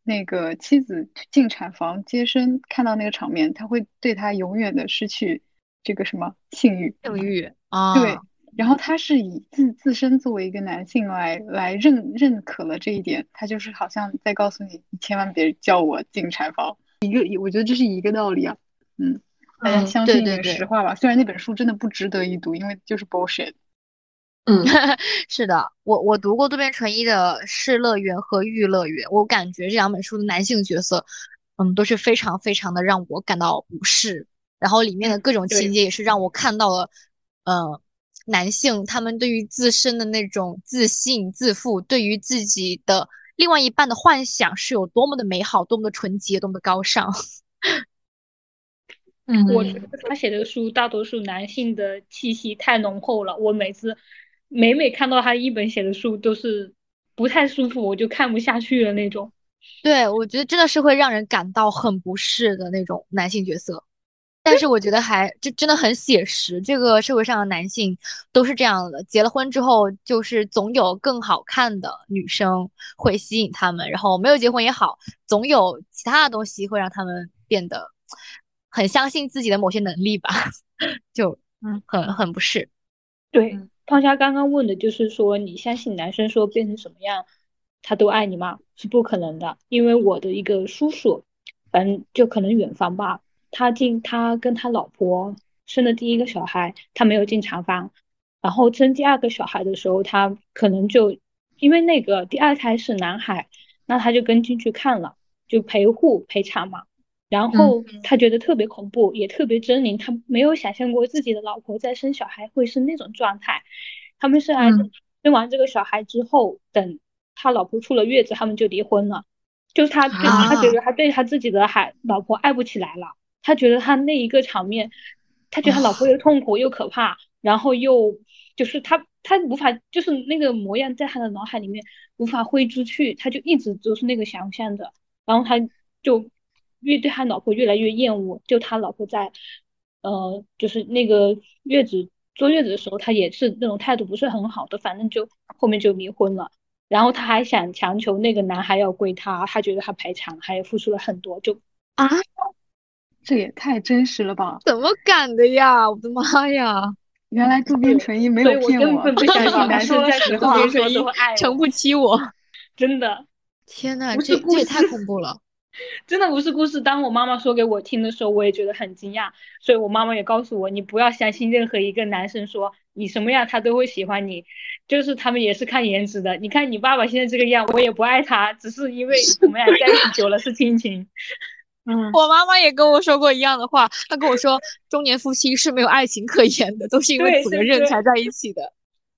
那个妻子进产房接生，看到那个场面，他会对他永远的失去这个什么性欲，性欲啊，对。然后他是以自自身作为一个男性来来认认可了这一点，他就是好像在告诉你，你千万别叫我进产房。一个，我觉得这是一个道理啊。嗯，大家相信一点实话吧。虽然那本书真的不值得一读，因为就是 bullshit。嗯，是的，我我读过渡边淳一的《世乐园》和《玉乐园》，我感觉这两本书的男性角色，嗯，都是非常非常的让我感到不适。然后里面的各种情节也是让我看到了，嗯。男性他们对于自身的那种自信、自负，对于自己的另外一半的幻想是有多么的美好、多么的纯洁、多么的高尚。嗯，我觉得他写的书大多数男性的气息太浓厚了，我每次每每看到他一本写的书都是不太舒服，我就看不下去的那种。对，我觉得真的是会让人感到很不适的那种男性角色。但是我觉得还这真的很写实，这个社会上的男性都是这样的，结了婚之后就是总有更好看的女生会吸引他们，然后没有结婚也好，总有其他的东西会让他们变得很相信自己的某些能力吧，就嗯很很不适。对，胖虾刚刚问的就是说你相信男生说变成什么样他都爱你吗？是不可能的，因为我的一个叔叔，反正就可能远方吧。他进，他跟他老婆生的第一个小孩，他没有进产房，然后生第二个小孩的时候，他可能就因为那个第二胎是男孩，那他就跟进去看了，就陪护陪产嘛，然后他觉得特别恐怖，也特别狰狞，他没有想象过自己的老婆在生小孩会是那种状态。他们生完生完这个小孩之后，等他老婆出了月子，他们就离婚了，就是他对他觉得他对他自己的孩老婆爱不起来了。他觉得他那一个场面，他觉得他老婆又痛苦又可怕，然后又就是他他无法就是那个模样在他的脑海里面无法挥之去，他就一直都是那个想象的，然后他就越对他老婆越来越厌恶，就他老婆在呃就是那个月子坐月子的时候，他也是那种态度不是很好的，反正就后面就离婚了，然后他还想强求那个男孩要归他，他觉得他赔偿还付出了很多，就啊。这也太真实了吧！怎么敢的呀！我的妈呀！原来渡边淳一没有骗我，根本不相信 男生在渡边淳一诚不欺我，真的。天呐，这这也太恐怖了！真的不是故事。当我妈妈说给我听的时候，我也觉得很惊讶。所以我妈妈也告诉我，你不要相信任何一个男生说你什么样他都会喜欢你，就是他们也是看颜值的。你看你爸爸现在这个样，我也不爱他，只是因为我们俩在一起久了是亲情。嗯，我妈妈也跟我说过一样的话。她跟我说，中年夫妻是没有爱情可言的，都是因为责任才在一起的。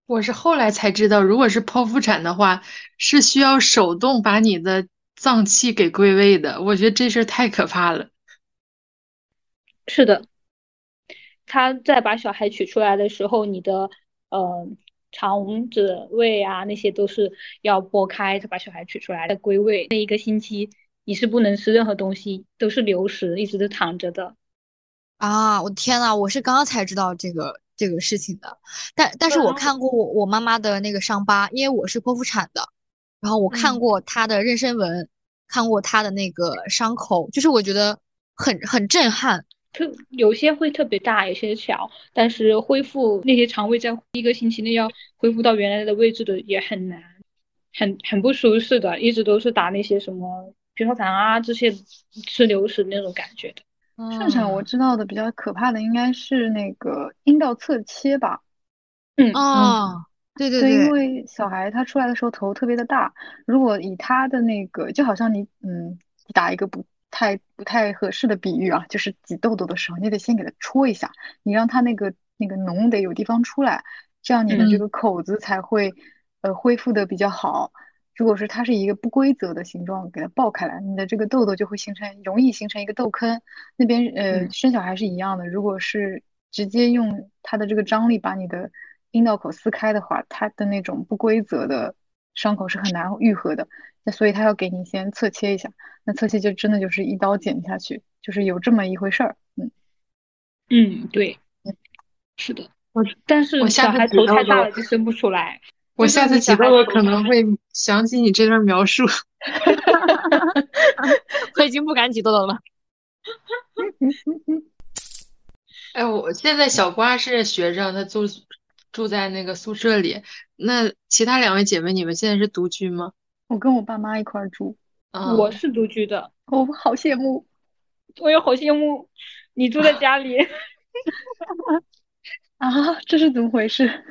我是后来才知道，如果是剖腹产的话，是需要手动把你的脏器给归位的。我觉得这事儿太可怕了。是的，他在把小孩取出来的时候，你的呃肠子、胃啊那些都是要剥开，他把小孩取出来再归位那一个星期。你是不能吃任何东西，都是流食，一直都躺着的。啊，我的天呐，我是刚刚才知道这个这个事情的。但但是我看过我我妈妈的那个伤疤，因为我是剖腹产的，然后我看过她的妊娠纹，看过她的那个伤口，就是我觉得很很震撼。特有些会特别大，有些小，但是恢复那些肠胃在一个星期内要恢复到原来的位置的也很难。很很不舒适的，一直都是打那些什么葡萄糖啊这些吃流食那种感觉的。顺产我知道的比较可怕的应该是那个阴道侧切吧。嗯哦，对对对，因，为小孩他出来的时候头特别的大，如果以他的那个，就好像你嗯，打一个不太不太合适的比喻啊，就是挤痘痘的时候，你得先给他戳一下，你让他那个那个脓得有地方出来，这样你的这嗯个口子才会呃恢复的比较好。如果是它是一个不规则的形状，给它爆开来，你的这个痘痘就会形成，容易形成一个痘坑。那边呃嗯生小孩是一样的，如果是直接用它的这个张力把你的阴道口撕开的话，它的那种不规则的伤口是很难愈合的。那所以他要给你先侧切一下，那侧切就真的就是一刀剪下去，就是有这么一回事儿。嗯，嗯，对，是的。我但是我小孩头太大了就生不出来。我下次挤痘痘可能会想起你这段描述。我已经不敢挤痘痘了。哎，我现在小瓜是学生，他住住在那个宿舍里。那其他两位姐妹，你们现在是独居吗？我跟我爸妈一块儿住，啊，我是独居的，我好羡慕。我也好羡慕你住在家里，啊，这是怎么回事？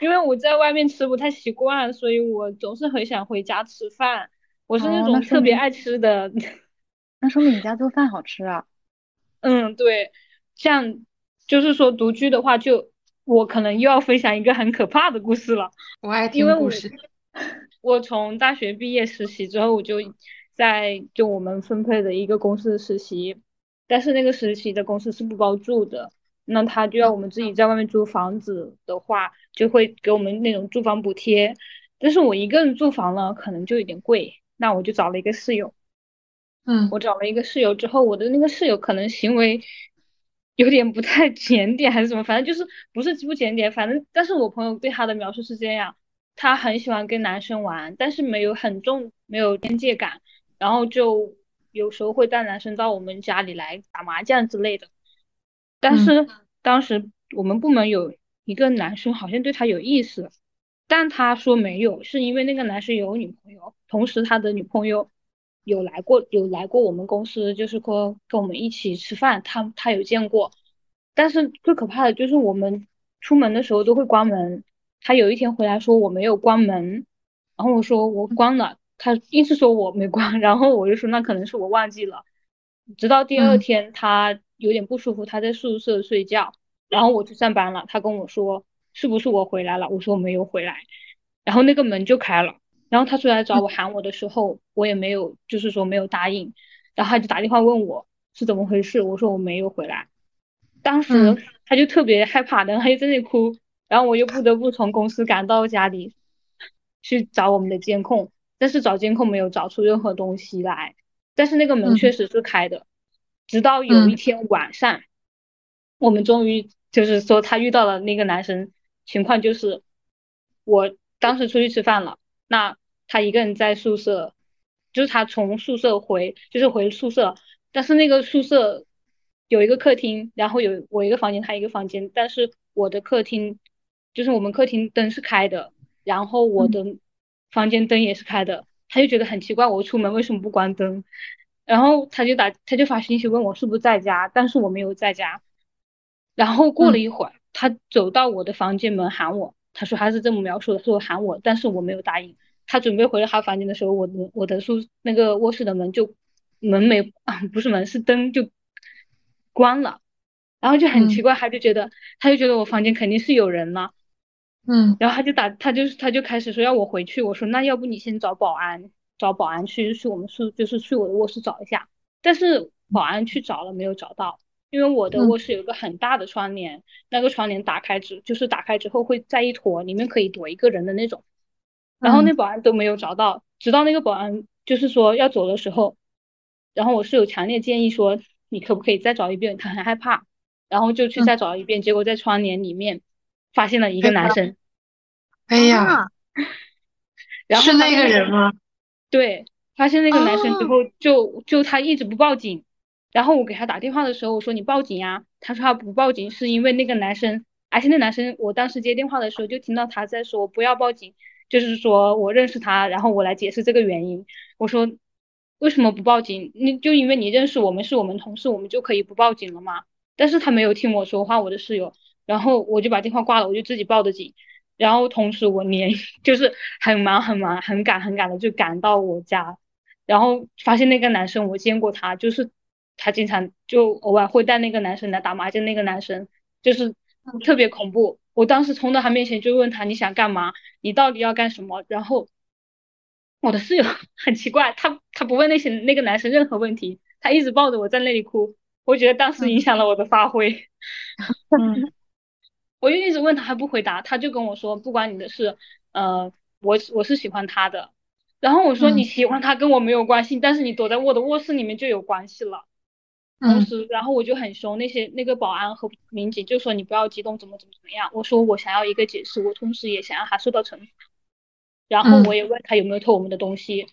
因为我在外面吃不太习惯，所以我总是很想回家吃饭。我是那种特别爱吃的，那说明你家做饭好吃啊。嗯，对，像就是说独居的话，就我可能又要分享一个很可怕的故事了。我爱听故事。我从大学毕业实习之后，我就在就我们分配的一个公司实习，但是那个实习的公司是不包住的，那他就要我们自己在外面租房子的话，就会给我们那种住房补贴。但是我一个人住房呢，可能就有点贵，那我就找了一个室友。嗯我找了一个室友之后，我的那个室友可能行为有点不太检点还是什么，反正就是不是不检点，反正但是我朋友对他的描述是这样，他很喜欢跟男生玩，但是没有很重，没有边界感，然后就有时候会带男生到我们家里来打麻将之类的。但是当时我们部门有一个男生好像对他有意思，但他说没有，是因为那个男生有女朋友，同时他的女朋友有来过，有来过我们公司，就是说跟我们一起吃饭，他他有见过。但是最可怕的就是我们出门的时候都会关门，他有一天回来说我没有关门，然后我说我关了，他硬是说我没关，然后我就说那可能是我忘记了。直到第二嗯天他有点不舒服，他在宿舍睡觉，然后我去上班了，他跟我说是不是我回来了，我说我没有回来，然后那个门就开了，然后他出来找我喊我的时候，我也没有就是说没有答应，然后他就打电话问我是怎么回事，我说我没有回来，当时嗯。他就特别害怕的，他就在那里哭，然后我又不得不从公司赶到家里去找我们的监控，但是找监控没有找出任何东西来，但是那个门嗯。确实是开的，直到有一嗯天晚上，我们终于就是说他遇到了那个男生，情况就是我当时出去吃饭了，那他一个人在宿舍，就是他从宿舍回就是回宿舍，但是那个宿舍有一个客厅，然后有我一个房间，他一个房间，但是我的客厅就是我们客厅灯是开的，然后我的房间灯也是开的，他就觉得很奇怪，我出门为什么不关灯？然后他就打他就发信息问我是不是在家，但是我没有在家。然后过了嗯。一会儿，他走到我的房间门喊我，他说他是这么描述的，说喊我，但是我没有答应。他准备回到他房间的时候，我的我的宿那个卧室的门就门没啊不是门是灯就关了，然后就很奇嗯。怪，他就觉得他就觉得我房间肯定是有人了，嗯。然后他就打他就他就开始说要我回去，我说那要不你先找保安，找保安去去我们宿就是去我的卧室找一下，但是保安去找了没有找到，因为我的嗯。卧室有个很大的窗帘，那个窗帘打开之就是打开之后会在一坨，里面可以躲一个人的那种，然后那保安都没有找到，直到那个保安就是说要走的时候，然后我室友强烈建议说你可不可以再找一遍，他很害怕，然后就去嗯。再找一遍，结果在窗帘里面发现了一个男生。哎呀，啊 然后是那个人吗？对，发现那个男生之哦后就，就他一直不报警，然后我给他打电话的时候，我说你报警呀，他说他不报警是因为那个男生，而且那男生我当时接电话的时候就听到他在说不要报警，就是说我认识他，然后我来解释这个原因。我说为什么不报警？你就因为你认识我们是我们同事，我们就可以不报警了吗？但是他没有听我说话，我的室友，然后我就把电话挂了，我就自己报的警。然后同时我连 就是很忙很忙很赶很赶的就赶到我家，然后发现那个男生我见过他，就是他经常就偶尔会带那个男生来打麻将，那个男生就是特别恐怖。我当时冲到他面前就问他你想干嘛？你到底要干什么？然后我的室友 很奇怪，他他不问那些那个男生任何问题，他一直抱着我在那里哭。我觉得当时影响了我的发挥。嗯我就一直问他，他不回答，他就跟我说不关你的事，呃，我我是喜欢他的，然后我说嗯你喜欢他跟我没有关系，但是你躲在我的卧室里面就有关系了。同嗯时，然后我就很凶，那些那个保安和民警就说你不要激动，怎么怎么怎么样。我说我想要一个解释，我同时也想要他受到惩罚。然后嗯我也问他有没有偷我们的东西，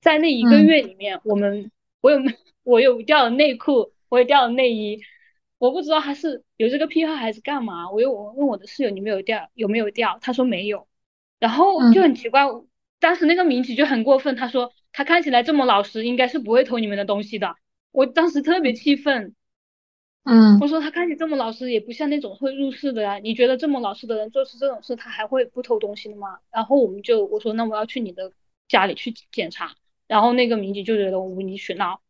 在那一个嗯月里面，我们我有 我有掉了内裤，我也掉了内衣，我不知道他是有这个癖好还是干嘛。我又我问我的室友你没有掉有没有掉，他说没有，然后就嗯很奇怪，当时那个民警就很过分，他说他看起来这么老实，应该是不会偷你们的东西的。我当时特别气愤，嗯我说他看起来这么老实，也不像那种会入室的呀。你觉得这么老实的人做出这种事，他还会不偷东西的吗？然后我们就我说那我要去你的家里去检查，然后那个民警就觉得我无理取闹，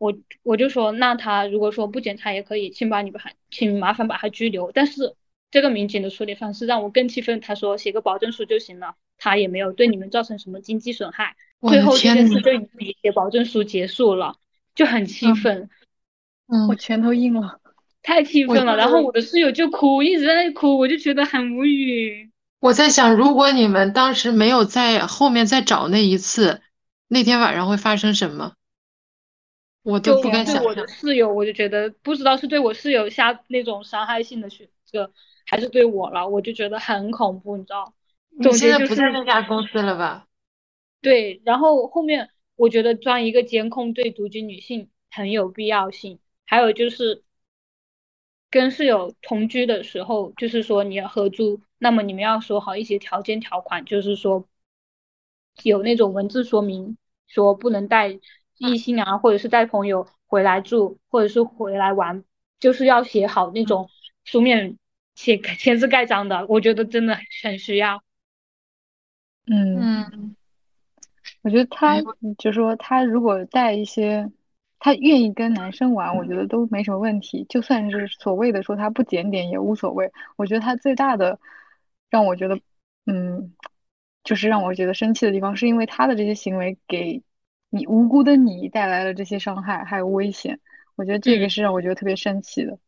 我我就说那他如果说不检查也可以，请把你把他请麻烦把他拘留。但是这个民警的处理方式让我更气愤，他说写个保证书就行了，他也没有对你们造成什么经济损害。最后这件事就以写保证书结束了，就很气嗯愤。嗯，我拳头硬了。太气愤了，然后我的室友就哭，一直在那里哭，我就觉得很无语。我在想，如果你们当时没有在后面再找那一次，那天晚上会发生什么？我都就不敢想我的。室友，我就觉得不知道是对我室友下那种伤害性的去这个，还是对我了，我就觉得很恐怖，你知道？你总结就现在不在是那家公司了吧？对，然后后面我觉得装一个监控对独居女性很有必要性，还有就是跟室友同居的时候，就是说你要合租，那么你们要说好一些条件条款，就是说有那种文字说明，说不能带异性啊，或者是带朋友回来住，或者是回来玩，就是要写好那种书面写签字盖章的，我觉得真的很需要。嗯，嗯我觉得他哎就说他如果带一些，他愿意跟男生玩，我觉得都没什么问题。就算是所谓的说他不检点也无所谓。我觉得他最大的让我觉得，嗯，就是让我觉得生气的地方，是因为他的这些行为给你无辜的你带来了这些伤害还有危险。我觉得这个嗯是让我觉得特别生气的。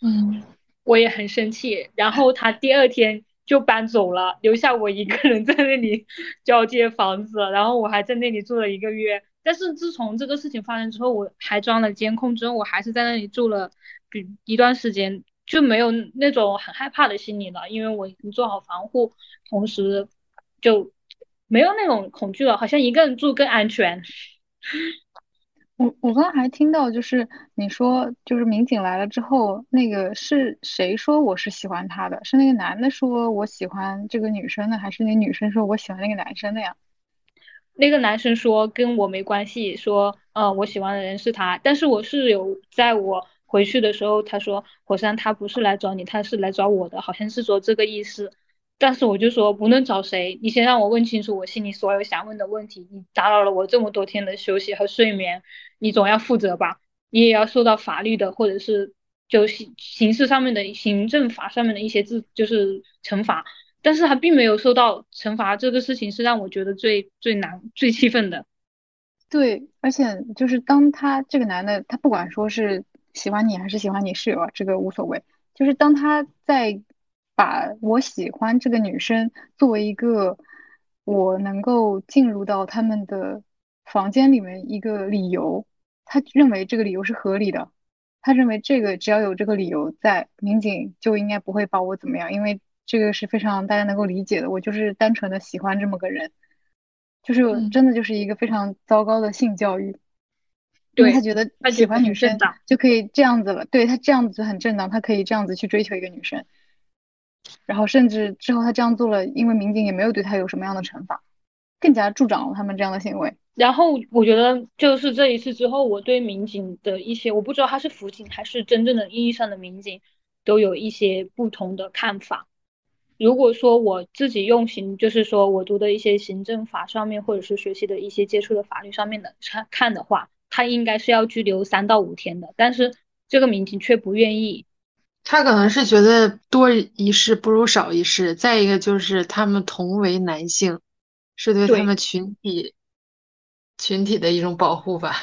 嗯，我也很生气。然后他第二天就搬走了，留下我一个人在那里交接房子，然后我还在那里住了一个月。但是自从这个事情发生之后，我还装了监控，之后我还是在那里住了比一段时间，就没有那种很害怕的心理了，因为我已经做好防护，同时就没有那种恐惧了，好像一个人住更安全。我我刚刚还听到，就是你说，就是民警来了之后，那个是谁说我是喜欢他的？是那个男的说我喜欢这个女生的，还是那女生说我喜欢那个男生的呀？那个男生说跟我没关系，说呃我喜欢的人是他，但是我是有在我回去的时候，他说火山他不是来找你，他是来找我的，好像是说这个意思。但是我就说不论找谁，你先让我问清楚我心里所有想问的问题。你打扰了我这么多天的休息和睡眠，你总要负责吧？你也要受到法律的或者是就刑刑事上面的行政法上面的一些制就是惩罚。但是他并没有受到惩罚，这个事情是让我觉得最最难、最气愤的。对，而且就是当他这个男的，他不管说是喜欢你还是喜欢你室友啊，这个无所谓。就是当他在把我喜欢这个女生作为一个我能够进入到他们的房间里面一个理由，他认为这个理由是合理的。他认为这个只要有这个理由在，民警就应该不会把我怎么样，因为这个是非常大家能够理解的。我就是单纯的喜欢这么个人。就是嗯真的就是一个非常糟糕的性教育，因为对他觉得喜他觉得欢女生就可以这样子了，对他这样子很正当，他可以这样子去追求一个女生。然后甚至之后他这样做了，因为民警也没有对他有什么样的惩罚，更加助长了他们这样的行为。然后我觉得就是这一次之后，我对民警的一些，我不知道他是辅警还是真正的意义上的民警，都有一些不同的看法。如果说我自己用行，就是说我读的一些行政法上面，或者是学习的一些接触的法律上面的看看的话，他应该是要拘留三到五天的，但是这个民警却不愿意。他可能是觉得多一事不如少一事，再一个就是他们同为男性，是对他们群体群体的一种保护吧。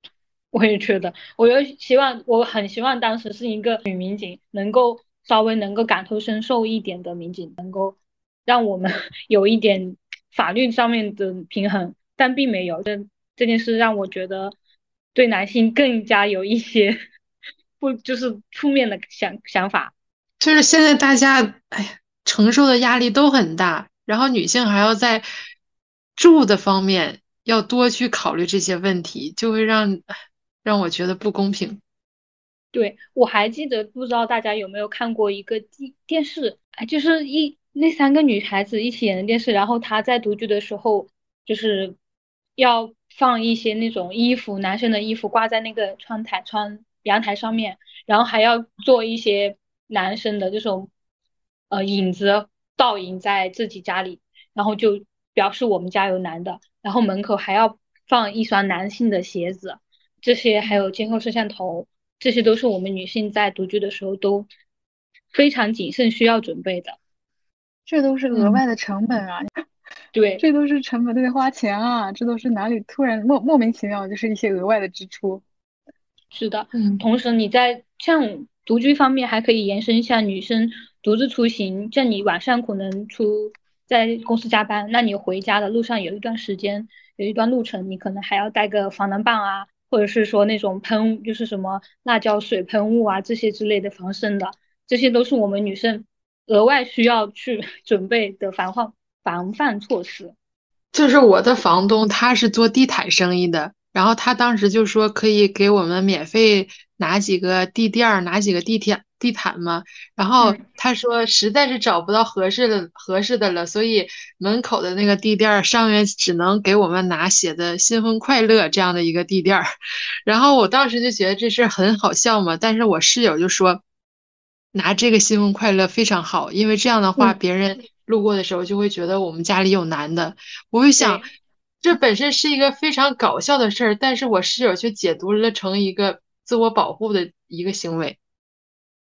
我也觉得，我又希望，我很希望当时是一个女民警，能够。稍微能够感同身受一点的民警，能够让我们 有一点法律上面的平衡，但并没有。这这件事让我觉得对男性更加有一些不就是负面的想想法。就是现在大家哎呀，承受的压力都很大，然后女性还要在住的方面要多去考虑这些问题，就会让让我觉得不公平。对，我还记得，不知道大家有没有看过一个电电视，哎，就是一那三个女孩子一起演的电视，然后她在独居的时候，就是要放一些那种衣服，男生的衣服挂在那个窗台、窗阳台上面，然后还要做一些男生的这种呃影子倒影在自己家里，然后就表示我们家有男的，然后门口还要放一双男性的鞋子，这些还有监控摄像头。这些都是我们女性在独居的时候都非常谨慎需要准备的，这都是额外的成本啊！对，这都是成本，都得花钱啊！这都是哪里突然莫莫名其妙就是一些额外的支出。是的，嗯，同时你在像独居方面还可以延伸一下，女生独自出行，像你晚上可能出在公司加班，那你回家的路上有一段时间，有一段路程，你可能还要带个防狼棒啊。或者是说那种喷，就是什么辣椒水喷雾啊，这些之类的防身的，这些都是我们女生额外需要去 准备的防患防范措施。就是我的房东，他是做地毯生意的。然后他当时就说可以给我们免费拿几个地垫儿，拿几个地毯地毯嘛。然后他说实在是找不到合适的合适的了，所以门口的那个地垫儿上面只能给我们拿写的“新婚快乐”这样的一个地垫儿。然后我当时就觉得这事很好笑嘛，但是我室友就说拿这个“新婚快乐”非常好，因为这样的话别人路过的时候就会觉得我们家里有男的。我就想。这本身是一个非常搞笑的事儿，但是我室友却解读了成一个自我保护的一个行为。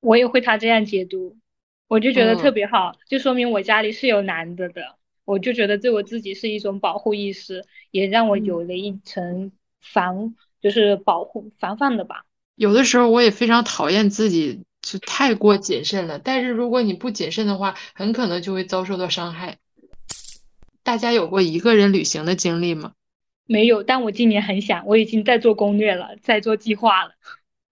我也会他这样解读，我就觉得特别好，就说明我家里是有男的的，我就觉得对我自己是一种保护意识，也让我有了一层防，就是保护防范的吧。有的时候我也非常讨厌自己就太过谨慎了，但是如果你不谨慎的话，很可能就会遭受到伤害。大家有过一个人旅行的经历吗？没有，但我今年很想，我已经在做攻略了，在做计划了。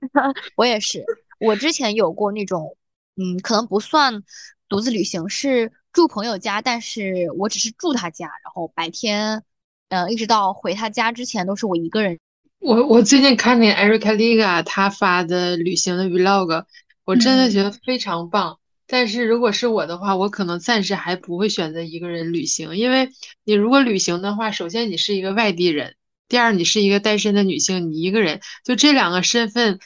我也是，我之前有过那种，嗯，可能不算独自旅行，是住朋友家，但是我只是住他家，然后白天，嗯，一直到回他家之前都是我一个人。我我最近看那 Erica Liga 他发的旅行的 vlog，我真的觉得非常棒。但是如果是我的话，我可能暂时还不会选择一个人旅行，因为你如果旅行的话，首先你是一个外地人，第二你是一个单身的女性，你一个人就这两个身份，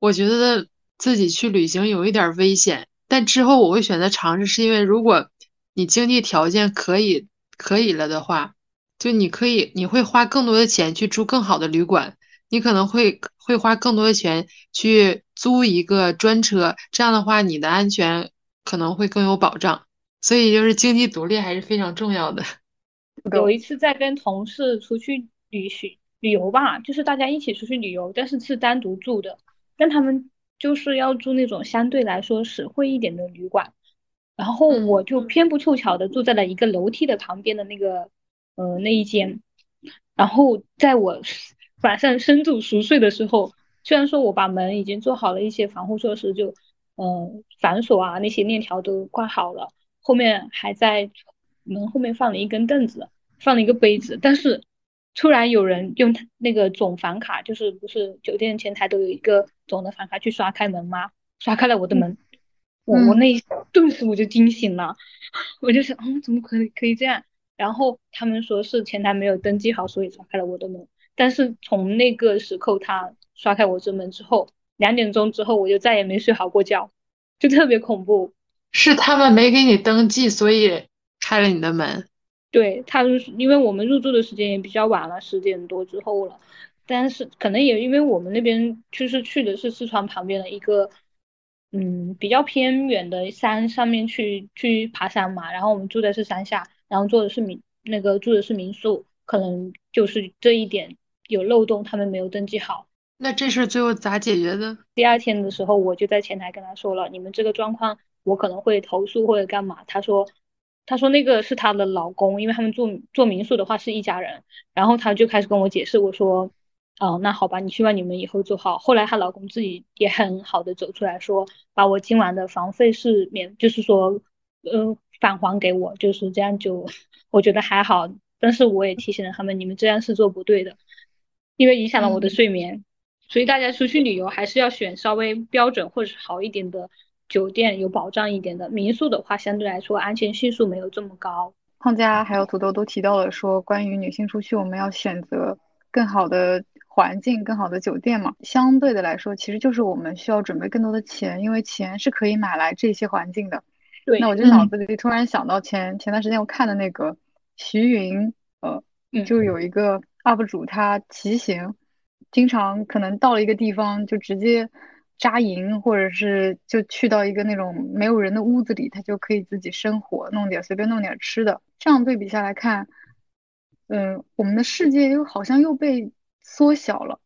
我觉得自己去旅行有一点危险。但之后我会选择尝试，是因为如果你经济条件可以可以了的话，就你可以你会花更多的钱去住更好的旅馆，你可能会会花更多的钱去租一个专车，这样的话你的安全。可能会更有保障，所以就是经济独立还是非常重要的。有一次在跟同事出去旅行旅游吧，就是大家一起出去旅游，但是是单独住的，但他们就是要住那种相对来说实惠一点的旅馆，然后我就偏不凑巧的住在了一个楼梯的旁边的那个呃那一间，然后在我晚上深度熟睡的时候，虽然说我把门已经做好了一些防护措施，就。嗯，反锁啊，那些链条都挂好了，后面还在门后面放了一根凳子，放了一个杯子，但是突然有人用那个总房卡，就是不是酒店前台都有一个总的房卡去刷开门吗？刷开了我的门，我我那一顿时我就惊醒了，我就想，嗯，怎么可以可以这样？然后他们说是前台没有登记好，所以刷开了我的门。但是从那个时候他刷开我这门之后，两点钟之后我就再也没睡好过觉，就特别恐怖。是他们没给你登记，所以开了你的门。对他，因为我们入住的时间也比较晚了，十点多之后了。但是可能也因为我们那边就是去的是四川旁边的一个，嗯，比较偏远的山上面去去爬山嘛。然后我们住的是山下，然后住的是民那个住的是民宿，可能就是这一点有漏洞，他们没有登记好。那这事最后咋解决的？第二天的时候，我就在前台跟他说了，你们这个状况，我可能会投诉或者干嘛。他说。他说那个是她的老公，因为他们做做民宿的话是一家人，然后他就开始跟我解释，我说，哦，那好吧，你希望你们以后做好。后来她老公自己也很好的走出来说，把我今晚的房费是免，就是说，呃，返还给我，就是这样就，我觉得还好。但是我也提醒了他们，你们这样是做不对的，因为影响了我的睡眠。所以大家出去旅游还是要选稍微标准或者是好一点的。酒店有保障一点的民宿的话，相对来说安全系数没有这么高。胖佳还有土豆都提到了说，关于女性出去，我们要选择更好的环境、更好的酒店嘛。相对的来说，其实就是我们需要准备更多的钱，因为钱是可以买来这些环境的。对。那我就脑子里突然想到前前段时间我看的那个徐云，呃，就有一个 UP 主他骑行，经常可能到了一个地方就直接。扎营，或者是就去到一个那种没有人的屋子里，他就可以自己生火，弄点随便弄点吃的。这样对比下来看，嗯，我们的世界又好像又被缩小了，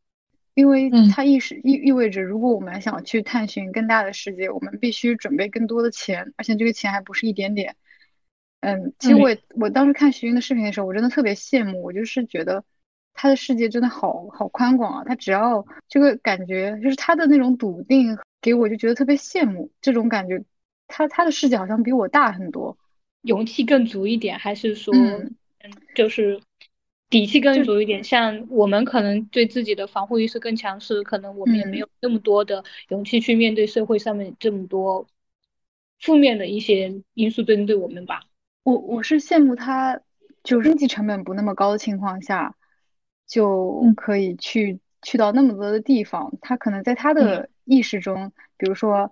因为它意识意意味着，如果我们想去探寻更大的世界，我们必须准备更多的钱，而且这个钱还不是一点点。嗯，其实我我当时看徐云的视频的时候，我真的特别羡慕，我就是觉得。他的世界真的好好宽广啊！他只要这个感觉，就是他的那种笃定，给我就觉得特别羡慕这种感觉。他他的世界好像比我大很多，勇气更足一点，还是说，嗯，就是底气更足一点？像我们可能对自己的防护意识更强势，可能我们也没有那么多的勇气去面对社会上面这么多负面的一些因素针对我们吧。我我是羡慕他，就经济成本不那么高的情况下。就可以去去到那么多的地方，他可能在他的意识中，比如说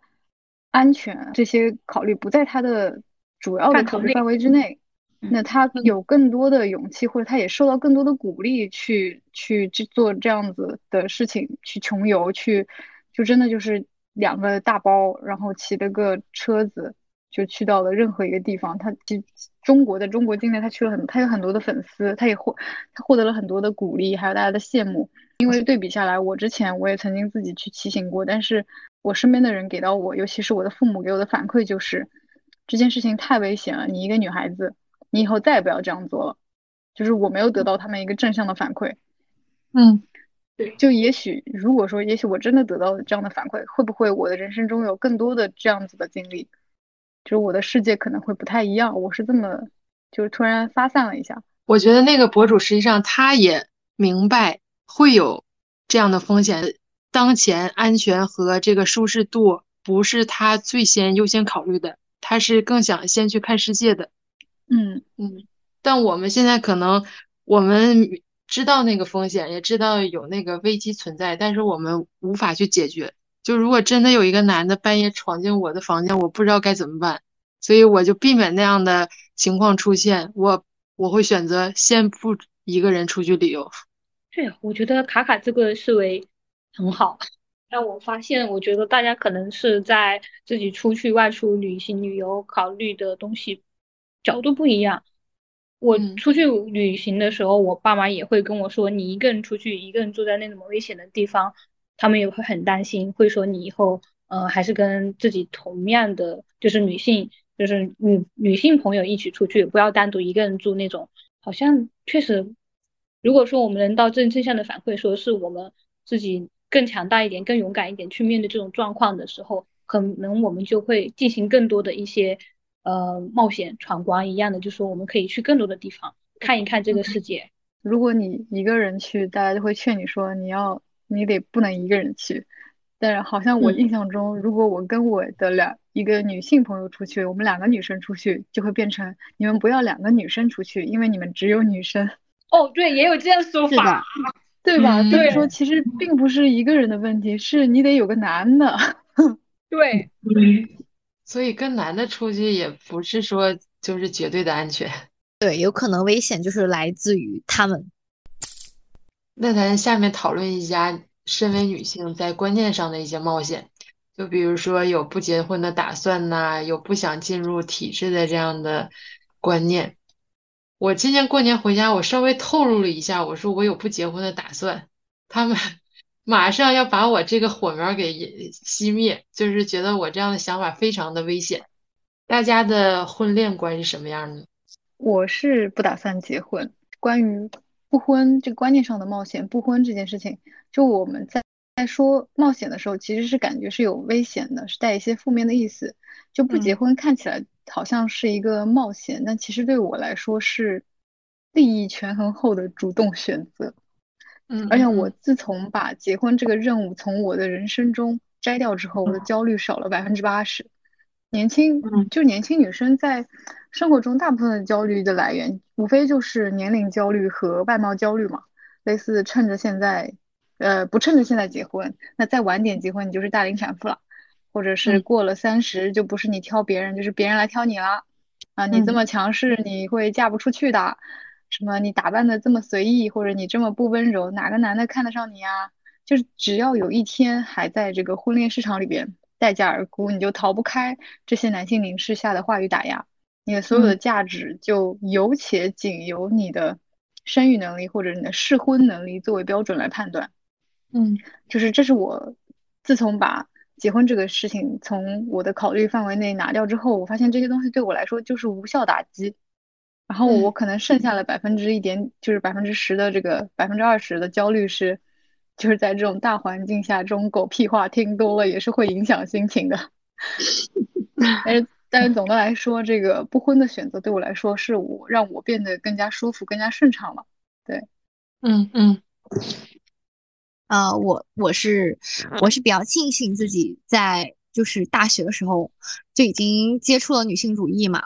安全这些考虑不在他的主要的考虑范围之内，那他有更多的勇气，或者他也受到更多的鼓励去去去做这样子的事情，去穷游，去就真的就是两个大包，然后骑了个车子。就去到了任何一个地方，他其中国的中国境内，他去了很，他有很多的粉丝，他也获他获得了很多的鼓励，还有大家的羡慕。因为对比下来，我之前我也曾经自己去骑行过，但是我身边的人给到我，尤其是我的父母给我的反馈就是，这件事情太危险了，你一个女孩子，你以后再也不要这样做了。就是我没有得到他们一个正向的反馈。嗯，对，就也许如果说，也许我真的得到了这样的反馈，会不会我的人生中有更多的这样子的经历？就是我的世界可能会不太一样，我是这么，就是突然发散了一下。我觉得那个博主实际上他也明白会有这样的风险，当前安全和这个舒适度不是他最先优先考虑的，他是更想先去看世界的。嗯嗯。但我们现在可能我们知道那个风险，也知道有那个危机存在，但是我们无法去解决。就如果真的有一个男的半夜闯进我的房间，我不知道该怎么办，所以我就避免那样的情况出现。我我会选择先不一个人出去旅游。对，我觉得卡卡这个思维很好，但我发现，我觉得大家可能是在自己出去外出旅行旅游考虑的东西角度不一样。我出去旅行的时候，我爸妈也会跟我说，你一个人出去，一个人住在那种危险的地方。他们也会很担心，会说你以后，呃，还是跟自己同样的，就是女性，就是女女性朋友一起出去，不要单独一个人住那种。好像确实，如果说我们能到正正向的反馈，说是我们自己更强大一点、更勇敢一点去面对这种状况的时候，可能我们就会进行更多的一些，呃，冒险闯关一样的，就说我们可以去更多的地方看一看这个世界。如果你一个人去，大家就会劝你说你要。你得不能一个人去，但是好像我嗯印象中，如果我跟我的两一个女性朋友出去，我们两个女生出去，就会变成你们不要两个女生出去，因为你们只有女生，哦，对，也有这样说法。对吧？所以说其实并不是一个人的问题，是你得有个男的。对，所以跟男的出去也不是说就是绝对的安全。对，有可能危险就是来自于他们。那咱下面讨论一下身为女性在观念上的一些冒险，就比如说有不结婚的打算呐、有不想进入体制的这样的观念。我今年过年回家，我稍微透露了一下，我说我有不结婚的打算，他们 马上要把我这个火苗给熄灭，就是觉得我这样的想法非常的危险。大家的婚恋观是什么样的？我是不打算结婚。关于不婚这个观念上的冒险，不婚这件事情，就我们在在说冒险的时候，其实是感觉是有危险的，是带一些负面的意思。就不结婚看起来好像是一个冒险，但其实对我来说是利益权衡后的主动选择。嗯而且我自从把结婚这个任务从我的人生中摘掉之后，我的焦虑少了百分之八十。年轻嗯就年轻女生在生活中大部分的焦虑的来源，无非就是年龄焦虑和外貌焦虑嘛。类似趁着现在，呃，不趁着现在结婚，那再晚点结婚，你就是大龄产妇了，或者是嗯过了三十，就不是你挑别人，就是别人来挑你啦。啊，你这嗯么强势，你会嫁不出去的。什么你打扮的这么随意，或者你这么不温柔，哪个男的看得上你啊？就是只要有一天还在这个婚恋市场里边待价而沽，你就逃不开这些男性凝视下的话语打压，你的所有的价值就有且仅由你的生育能力或者你的适婚能力作为标准来判断。嗯就是这是我自从把结婚这个事情从我的考虑范围内拿掉之后，我发现这些东西对我来说就是无效打击。然后我嗯可能剩下了百分之一点，就是百分之十的这个百分之二十的焦虑是，就是在这种大环境下，这种狗屁话听多了也是会影响心情的。但是但是总的来说，这个不婚的选择对我来说是我让我变得更加舒服、更加顺畅了。对嗯嗯呃，我我是我是比较庆幸自己在就是大学的时候就已经接触了女性主义嘛，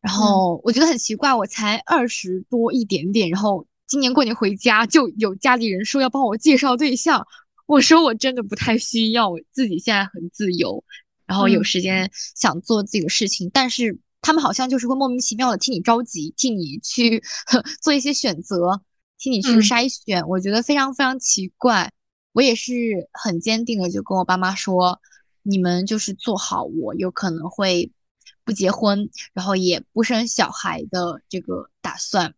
然后我觉得很奇怪，我才二十多一点点，然后今年过年回家就有家里人说要帮我介绍对象，我说我真的不太需要，我自己现在很自由，然后有嗯时间想做自己的事情，但是他们好像就是会莫名其妙的替你着急，替你去 做一些选择。替你去嗯筛选，我觉得非常非常奇怪。我也是很坚定的就跟我爸妈说，你们就是做好我有可能会不结婚，然后也不生小孩的这个打算。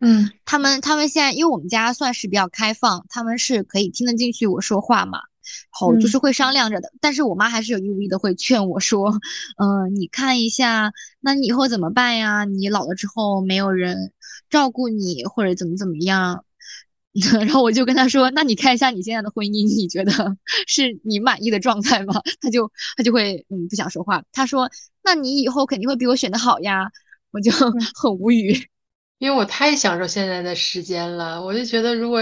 嗯他们他们现在因为我们家算是比较开放，他们是可以听得进去我说话嘛，然后就是会商量着的。但是我妈还是有意无意的会劝我说，嗯、你看一下，那你以后怎么办呀？你老了之后没有人照顾你，或者怎么怎么样。然后我就跟他说：“那你看一下你现在的婚姻，你觉得 是你满意的状态吗？”他就他就会嗯不想说话。他说：“那你以后肯定会比我选的好呀。”我就 很无语。因为我太享受现在的时间了，我就觉得如果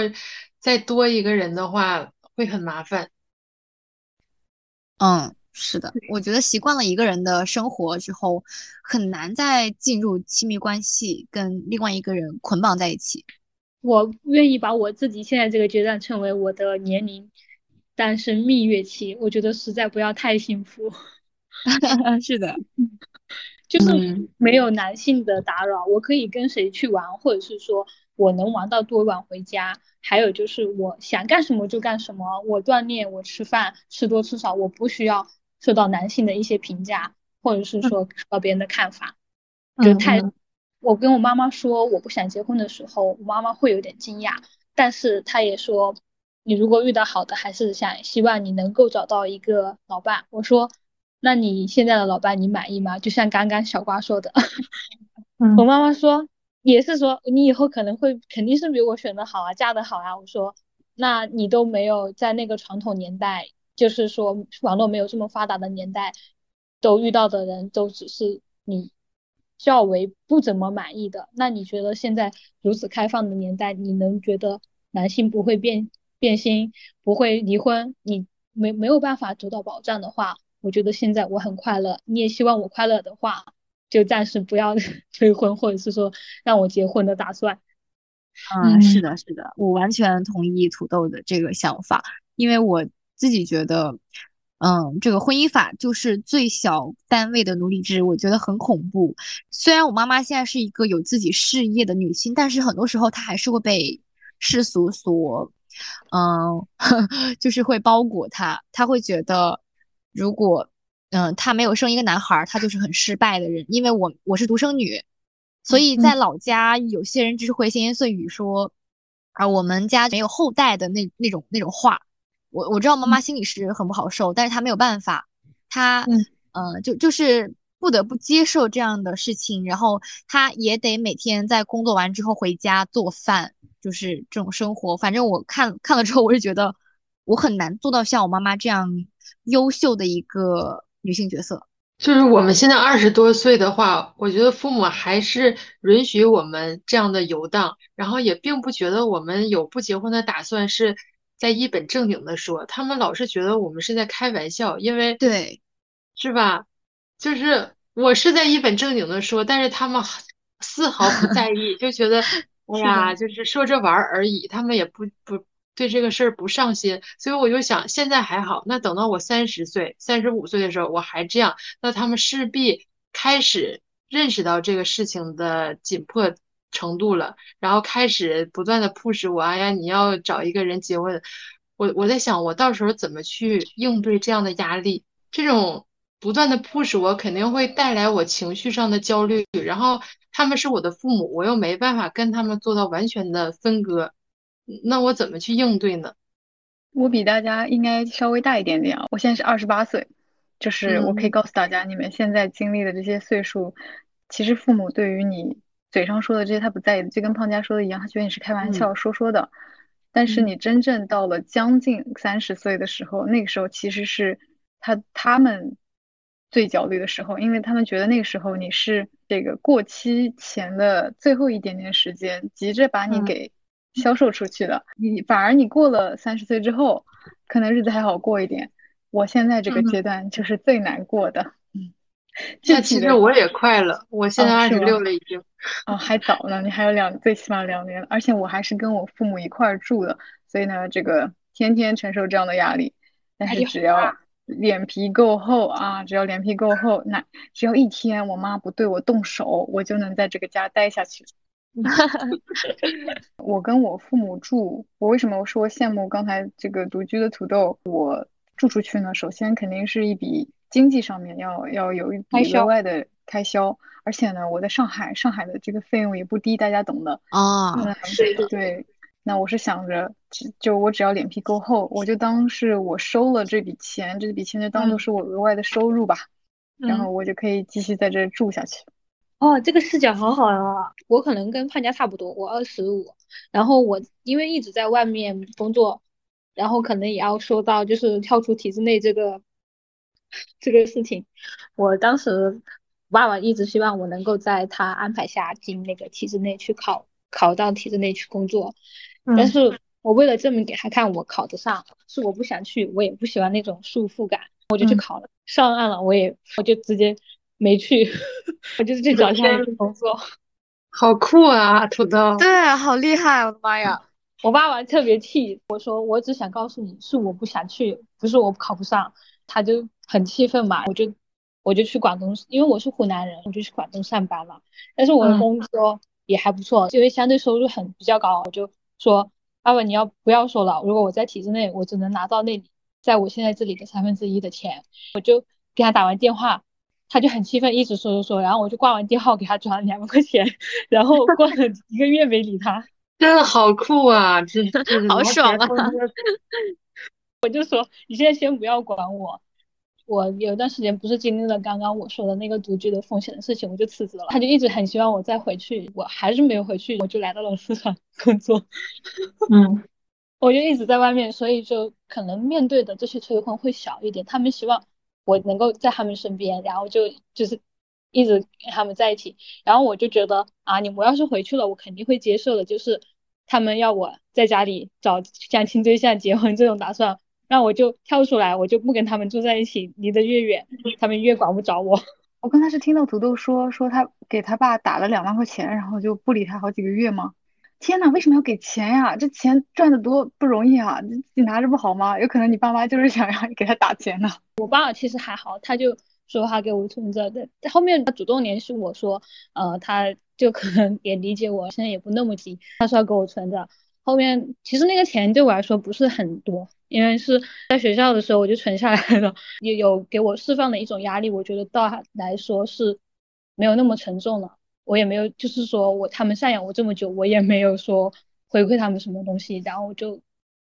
再多一个人的话会很麻烦。嗯，是的，我觉得习惯了一个人的生活之后，很难再进入亲密关系，跟另外一个人捆绑在一起。我愿意把我自己现在这个阶段称为我的年龄单身蜜月期，我觉得实在不要太幸福，是的，就是嗯没有男性的打扰，我可以跟谁去玩，或者是说我能玩到多晚回家，还有就是我想干什么就干什么，我锻炼，我吃饭，吃多吃少，我不需要受到男性的一些评价，或者是说受到别人的看法，就太。嗯我跟我妈妈说我不想结婚的时候，我妈妈会有点惊讶，但是她也说，你如果遇到好的，还是想希望你能够找到一个老伴。我说，那你现在的老伴你满意吗？就像刚刚小瓜说的，嗯我妈妈说也是说你以后可能会肯定是比我选的好啊，嫁的好啊。我说，那你都没有在那个传统年代，就是说网络没有这么发达的年代，都遇到的人都只是你。较为不怎么满意的，那你觉得现在如此开放的年代，你能觉得男性不会变变心，不会离婚？你没没有办法得到保障的话，我觉得现在我很快乐，你也希望我快乐的话，就暂时不要 催婚，或者是说让我结婚的打算。嗯，是的，是的，我完全同意土豆的这个想法，因为我自己觉得，嗯，这个婚姻法就是最小单位的奴隶制，我觉得很恐怖。虽然我妈妈现在是一个有自己事业的女性，但是很多时候她还是会被世俗所，嗯，就是会包裹她，她会觉得，如果，嗯，他没有生一个男孩，他就是很失败的人，因为我我是独生女。所以在老家，有些人只是会闲言碎语说，啊，我们家没有后代的那那种那种话。我我知道妈妈心里是很不好受，但是她没有办法，她呃就就是不得不接受这样的事情，然后她也得每天在工作完之后回家做饭，就是这种生活。反正我看看了之后，我是觉得我很难做到像我妈妈这样优秀的一个女性角色。就是我们现在二十多岁的话，我觉得父母还是允许我们这样的游荡，然后也并不觉得我们有不结婚的打算，是在一本正经的说，他们老是觉得我们是在开玩笑，因为对，是吧？就是我是在一本正经的说，但是他们丝毫不在意，就觉得 哎呀，就是说着玩而已，他们也不不。对这个事儿不上心，所以我就想，现在还好。那等到我三十岁、三十五岁的时候，我还这样，那他们势必开始认识到这个事情的紧迫程度了，然后开始不断的 push 我。哎呀，你要找一个人结婚。我我在想，我到时候怎么去应对这样的压力？这种不断的 push 我，肯定会带来我情绪上的焦虑。然后他们是我的父母，我又没办法跟他们做到完全的分割。那我怎么去应对呢？我比大家应该稍微大一点点啊，我现在是二十八岁，就是我可以告诉大家，你们现在经历的这些岁数，其实父母对于你嘴上说的这些他不在意的，就跟胖佳说的一样，他觉得你是开玩笑说说的。但是你真正到了将近三十岁的时候，那个时候其实是他他们最焦虑的时候，因为他们觉得那个时候你是这个过期前的最后一点点时间，急着把你给。销售出去的，你反而你过了三十岁之后，可能日子还好过一点。我现在这个阶段就是最难过的。嗯，那其实我也快了，我现在二十六了已经。哦，还早呢，你还有两，最起码两年。而且我还是跟我父母一块儿住的，所以呢，这个天天承受这样的压力。但是只要脸皮够厚啊，只要脸皮够厚，那只要一天我妈不对我动手，我就能在这个家待下去。我跟我父母住，我为什么说羡慕刚才这个独居的土豆？我住出去呢，首先肯定是一笔经济上面要要有一笔额外的开销，而且呢，我在上海，上海的这个费用也不低，大家懂的啊。对对，那我是想着，就我只要脸皮够厚，我就当是我收了这笔钱，这笔钱就当做是我额外的收入吧，然后我就可以继续在这住下去。哦，这个视角好好啊！我可能跟胖佳差不多，我二十五，然后我因为一直在外面工作，然后可能也要说到就是跳出体制内这个这个事情。我当时爸爸一直希望我能够在他安排下进那个体制内去考，考到体制内去工作。但是我为了证明给他看我考得上，是我不想去，我也不喜欢那种束缚感，我就去考了，上岸了，我也我就直接。没去，我就是去找下一份工作。好酷啊，土豆！对，好厉害！我的妈呀，我爸爸特别气我说，我只想告诉你是我不想去，不是我考不上。他就很气愤嘛，我就我就去广东，因为我是湖南人，我就去广东上班了。但是我的工作也还不错，因为相对收入很比较高。我就说，爸爸你要不要说了？如果我在体制内，我只能拿到那里在我现在这里的三分之一的钱。我就给他打完电话。他就很气愤，一直说说说，然后我就挂完电话给他转了两万块钱，然后过了一个月没理他，真的好酷啊，这好爽啊！我就说你现在先不要管我，我有段时间不是经历了刚刚我说的那个独居的风险的事情，我就辞职了。他就一直很希望我再回去，我还是没有回去，我就来到了四川工作。嗯，我就一直在外面，所以就可能面对的这些催婚会小一点，他们希望。我能够在他们身边，然后就就是一直跟他们在一起，然后我就觉得啊，你我要是回去了，我肯定会接受的，就是他们要我在家里找相亲对象结婚这种打算，那我就跳出来，我就不跟他们住在一起，离得越远，他们越管不着我。我刚才是听到土豆说说他给他爸打了两万块钱，然后就不理他好几个月吗？天呐，为什么要给钱呀？这钱赚的多不容易啊，自己拿着不好吗？有可能你爸妈就是想要给他打钱呢。我爸其实还好，他就说他给我存着的，后面他主动联系我说，呃，他就可能也理解我现在也不那么急，他说要给我存着。后面其实那个钱对我来说不是很多，因为是在学校的时候我就存下来了，也有给我释放的一种压力。我觉得到来说是没有那么沉重了，我也没有就是说我他们赡养我这么久，我也没有说回馈他们什么东西，然后我就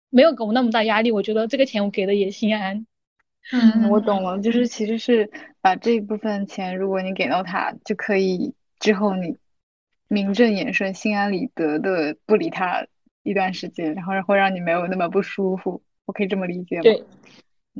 没有给我那么大压力。我觉得这个钱我给的也心安。嗯，我懂了，就是其实是把这部分钱，如果你给到他，就可以之后你名正言顺、心安理得的不理他。一段时间，然后会让你没有那么不舒服，我可以这么理解吗？对，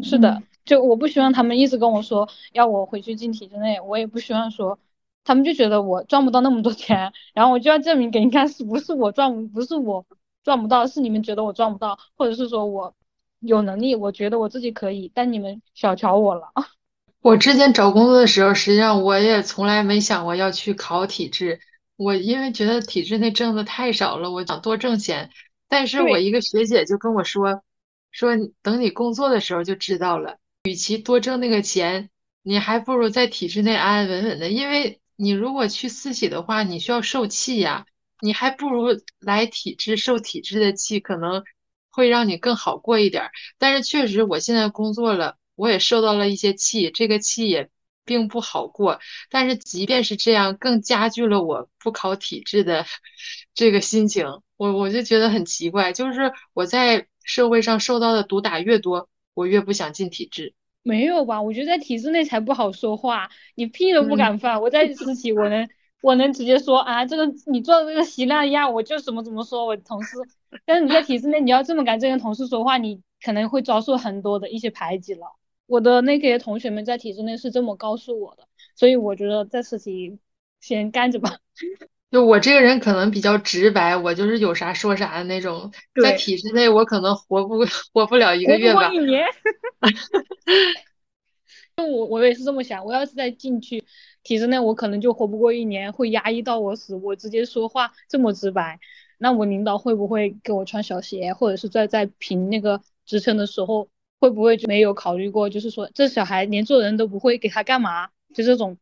是的，就我不希望他们一直跟我说要我回去进体制内，我也不希望说他们就觉得我赚不到那么多钱，然后我就要证明给你看是不是我赚不是我赚不到，是你们觉得我赚不到，或者是说我有能力，我觉得我自己可以，但你们小瞧我了。我之前找工作的时候，实际上我也从来没想过要去考体制。我因为觉得体制内挣的太少了，我想多挣钱。但是我一个学姐就跟我说，说等你工作的时候就知道了。与其多挣那个钱，你还不如在体制内安安稳稳的。因为你如果去私企的话，你需要受气呀，你还不如来体制受体制的气，可能会让你更好过一点。但是确实，我现在工作了，我也受到了一些气，这个气也。并不好过，但是即便是这样，更加剧了我不考体制的 这个心情。我我就觉得很奇怪，就是我在社会上受到的毒打越多，我越不想进体制。没有吧？我觉得在体制内才不好说话，你屁都不敢放。我在私企，我能我能直接说啊，这个你做的这个稀烂样，我就怎么怎么说我同事。但是你在体制内，你要这么敢跟同事说话，你可能会遭受很多的一些排挤了。我的那些同学们在体制内是这么告诉我的，所以我觉得在私企先干着吧。就我这个人可能比较直白，我就是有啥说啥的那种。在体制内，我可能活不 活不了一个月吧。一年。我我也是这么想，我要是再进去体制内，我可能就活不过一年，会压抑到我死。我直接说话这么直白，那我领导会不会给我穿小鞋，或者是在在评那个职称的时候？会不会就没有考虑过？就是说，这小孩连做人都不会，给他干嘛？就这种。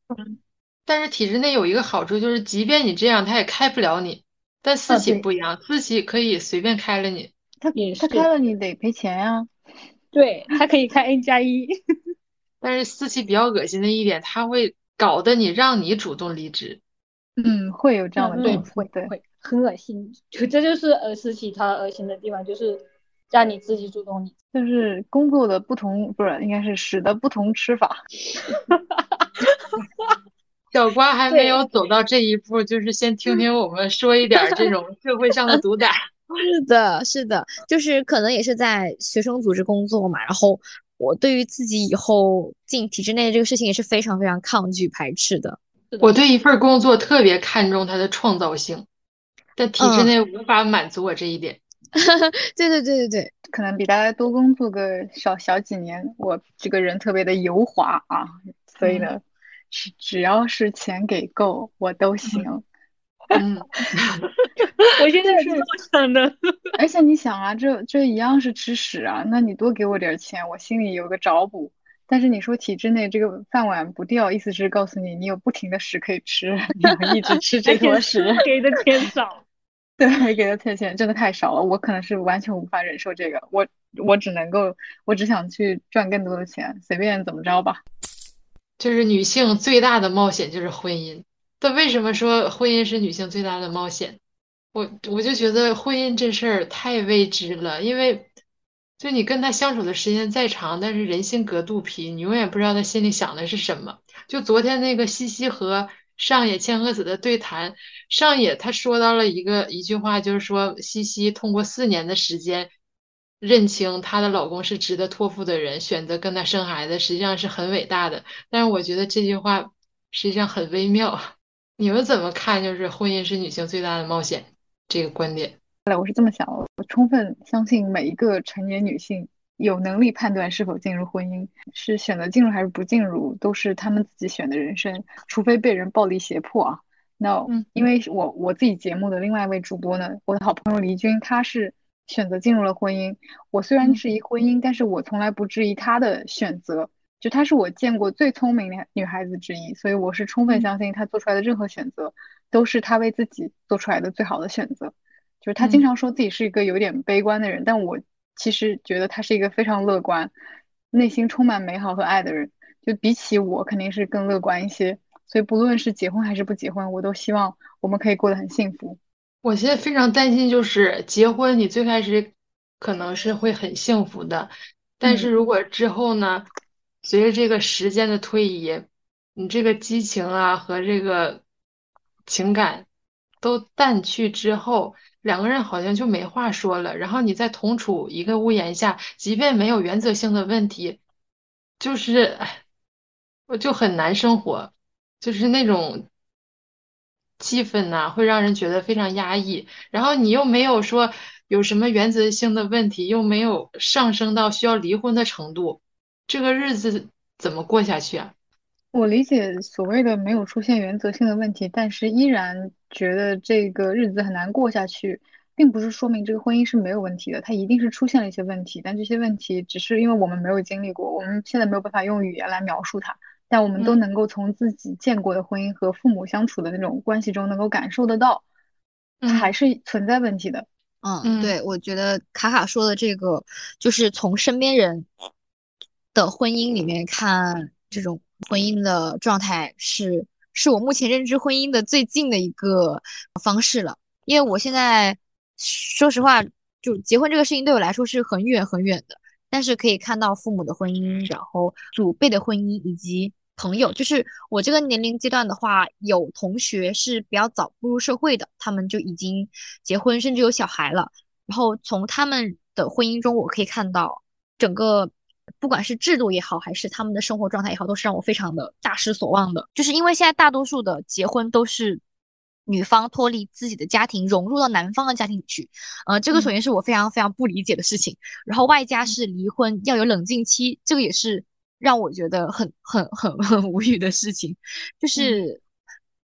但是体制内有一个好处，就是即便你这样，他也开不了你。但私企不一样，私企可以随便开了你。他他开了你得赔钱呀。对他可以开 N 加一。但是私企比较恶心的一点，他会搞得你让你主动离职。嗯，会有这样的对，会会很恶心。就这就是呃私企它恶心的地方，就是。让你自己主动，你就是工作的不同，不是应该是使的不同吃法。小瓜还没有走到这一步，就是先听听我们说一点这种社会上的毒打。是的，是的，就是可能也是在学生组织工作嘛。然后我对于自己以后进体制内这个事情也是非常非常抗拒排斥的。我对一份工作特别看重它的创造性，在体制内无法满足我这一点。对对对对对，可能比大家多工作个小小几年。我这个人特别的油滑啊，所以呢，只只要是钱给够，我都行。嗯，我现在是这么想的。而且你想啊，这这一样是吃屎啊，那你多给我点钱，我心里有个找补。但是你说体制内这个饭碗不掉，意思是告诉你，你有不停的屎可以吃，你要一直吃这坨屎。给的钱少。对，给的钱钱真的太少了，我可能是完全无法忍受这个，我我只能够，我只想去赚更多的钱，随便怎么着吧。就是女性最大的冒险就是婚姻，但为什么说婚姻是女性最大的冒险？我我就觉得婚姻这事儿太未知了，因为就你跟他相处的时间再长，但是人心隔肚皮，你永远不知道他心里想的是什么。就昨天那个西西和。上野千鹤子的对谈，上野他说到了一个一句话，就是说西西通过四年的时间认清她的老公是值得托付的人，选择跟他生孩子，实际上是很伟大的。但是我觉得这句话实际上很微妙。你们怎么看？就是婚姻是女性最大的冒险这个观点？来，我是这么想，我充分相信每一个成年女性有能力判断是否进入婚姻，是选择进入还是不进入，都是他们自己选的人生，除非被人暴力胁迫啊。那因为我我自己节目的另外一位主播呢，我的好朋友黎军，他是选择进入了婚姻。我虽然质疑婚姻，但是我从来不质疑她的选择。就她是我见过最聪明的女孩子之一，所以我是充分相信她做出来的任何选择都是她为自己做出来的最好的选择。就是她经常说自己是一个有点悲观的人，但我其实觉得她是一个非常乐观、内心充满美好和爱的人。就比起我，肯定是更乐观一些。所以不论是结婚还是不结婚，我都希望我们可以过得很幸福。我现在非常担心，就是结婚，你最开始可能是会很幸福的，但是如果之后呢？随着这个时间的推移，你这个激情啊和这个情感都淡去之后，两个人好像就没话说了。然后你再同处一个屋檐下，即便没有原则性的问题，就是我就很难生活，就是那种气氛呐，会让人觉得非常压抑。然后你又没有说有什么原则性的问题，又没有上升到需要离婚的程度。这个日子怎么过下去啊？我理解所谓的没有出现原则性的问题，但是依然觉得这个日子很难过下去，并不是说明这个婚姻是没有问题的，它一定是出现了一些问题，但这些问题只是因为我们没有经历过，我们现在没有办法用语言来描述它，但我们都能够从自己见过的婚姻和父母相处的那种关系中能够感受得到，它还是存在问题的。嗯，对，我觉得卡卡说的这个就是从身边人。的婚姻里面看这种婚姻的状态是是我目前认知婚姻的最近的一个方式了，因为我现在说实话，就结婚这个事情对我来说是很远很远的，但是可以看到父母的婚姻，然后祖辈的婚姻以及朋友，就是我这个年龄阶段的话，有同学是比较早步入社会的，他们就已经结婚甚至有小孩了，然后从他们的婚姻中，我可以看到整个。不管是制度也好，还是他们的生活状态也好，都是让我非常的大失所望的。就是因为现在大多数的结婚都是女方脱离自己的家庭，融入到男方的家庭里去。呃，这个首先是我非常非常不理解的事情。然后外加是离婚要有冷静期，这个也是让我觉得很很很很无语的事情。就是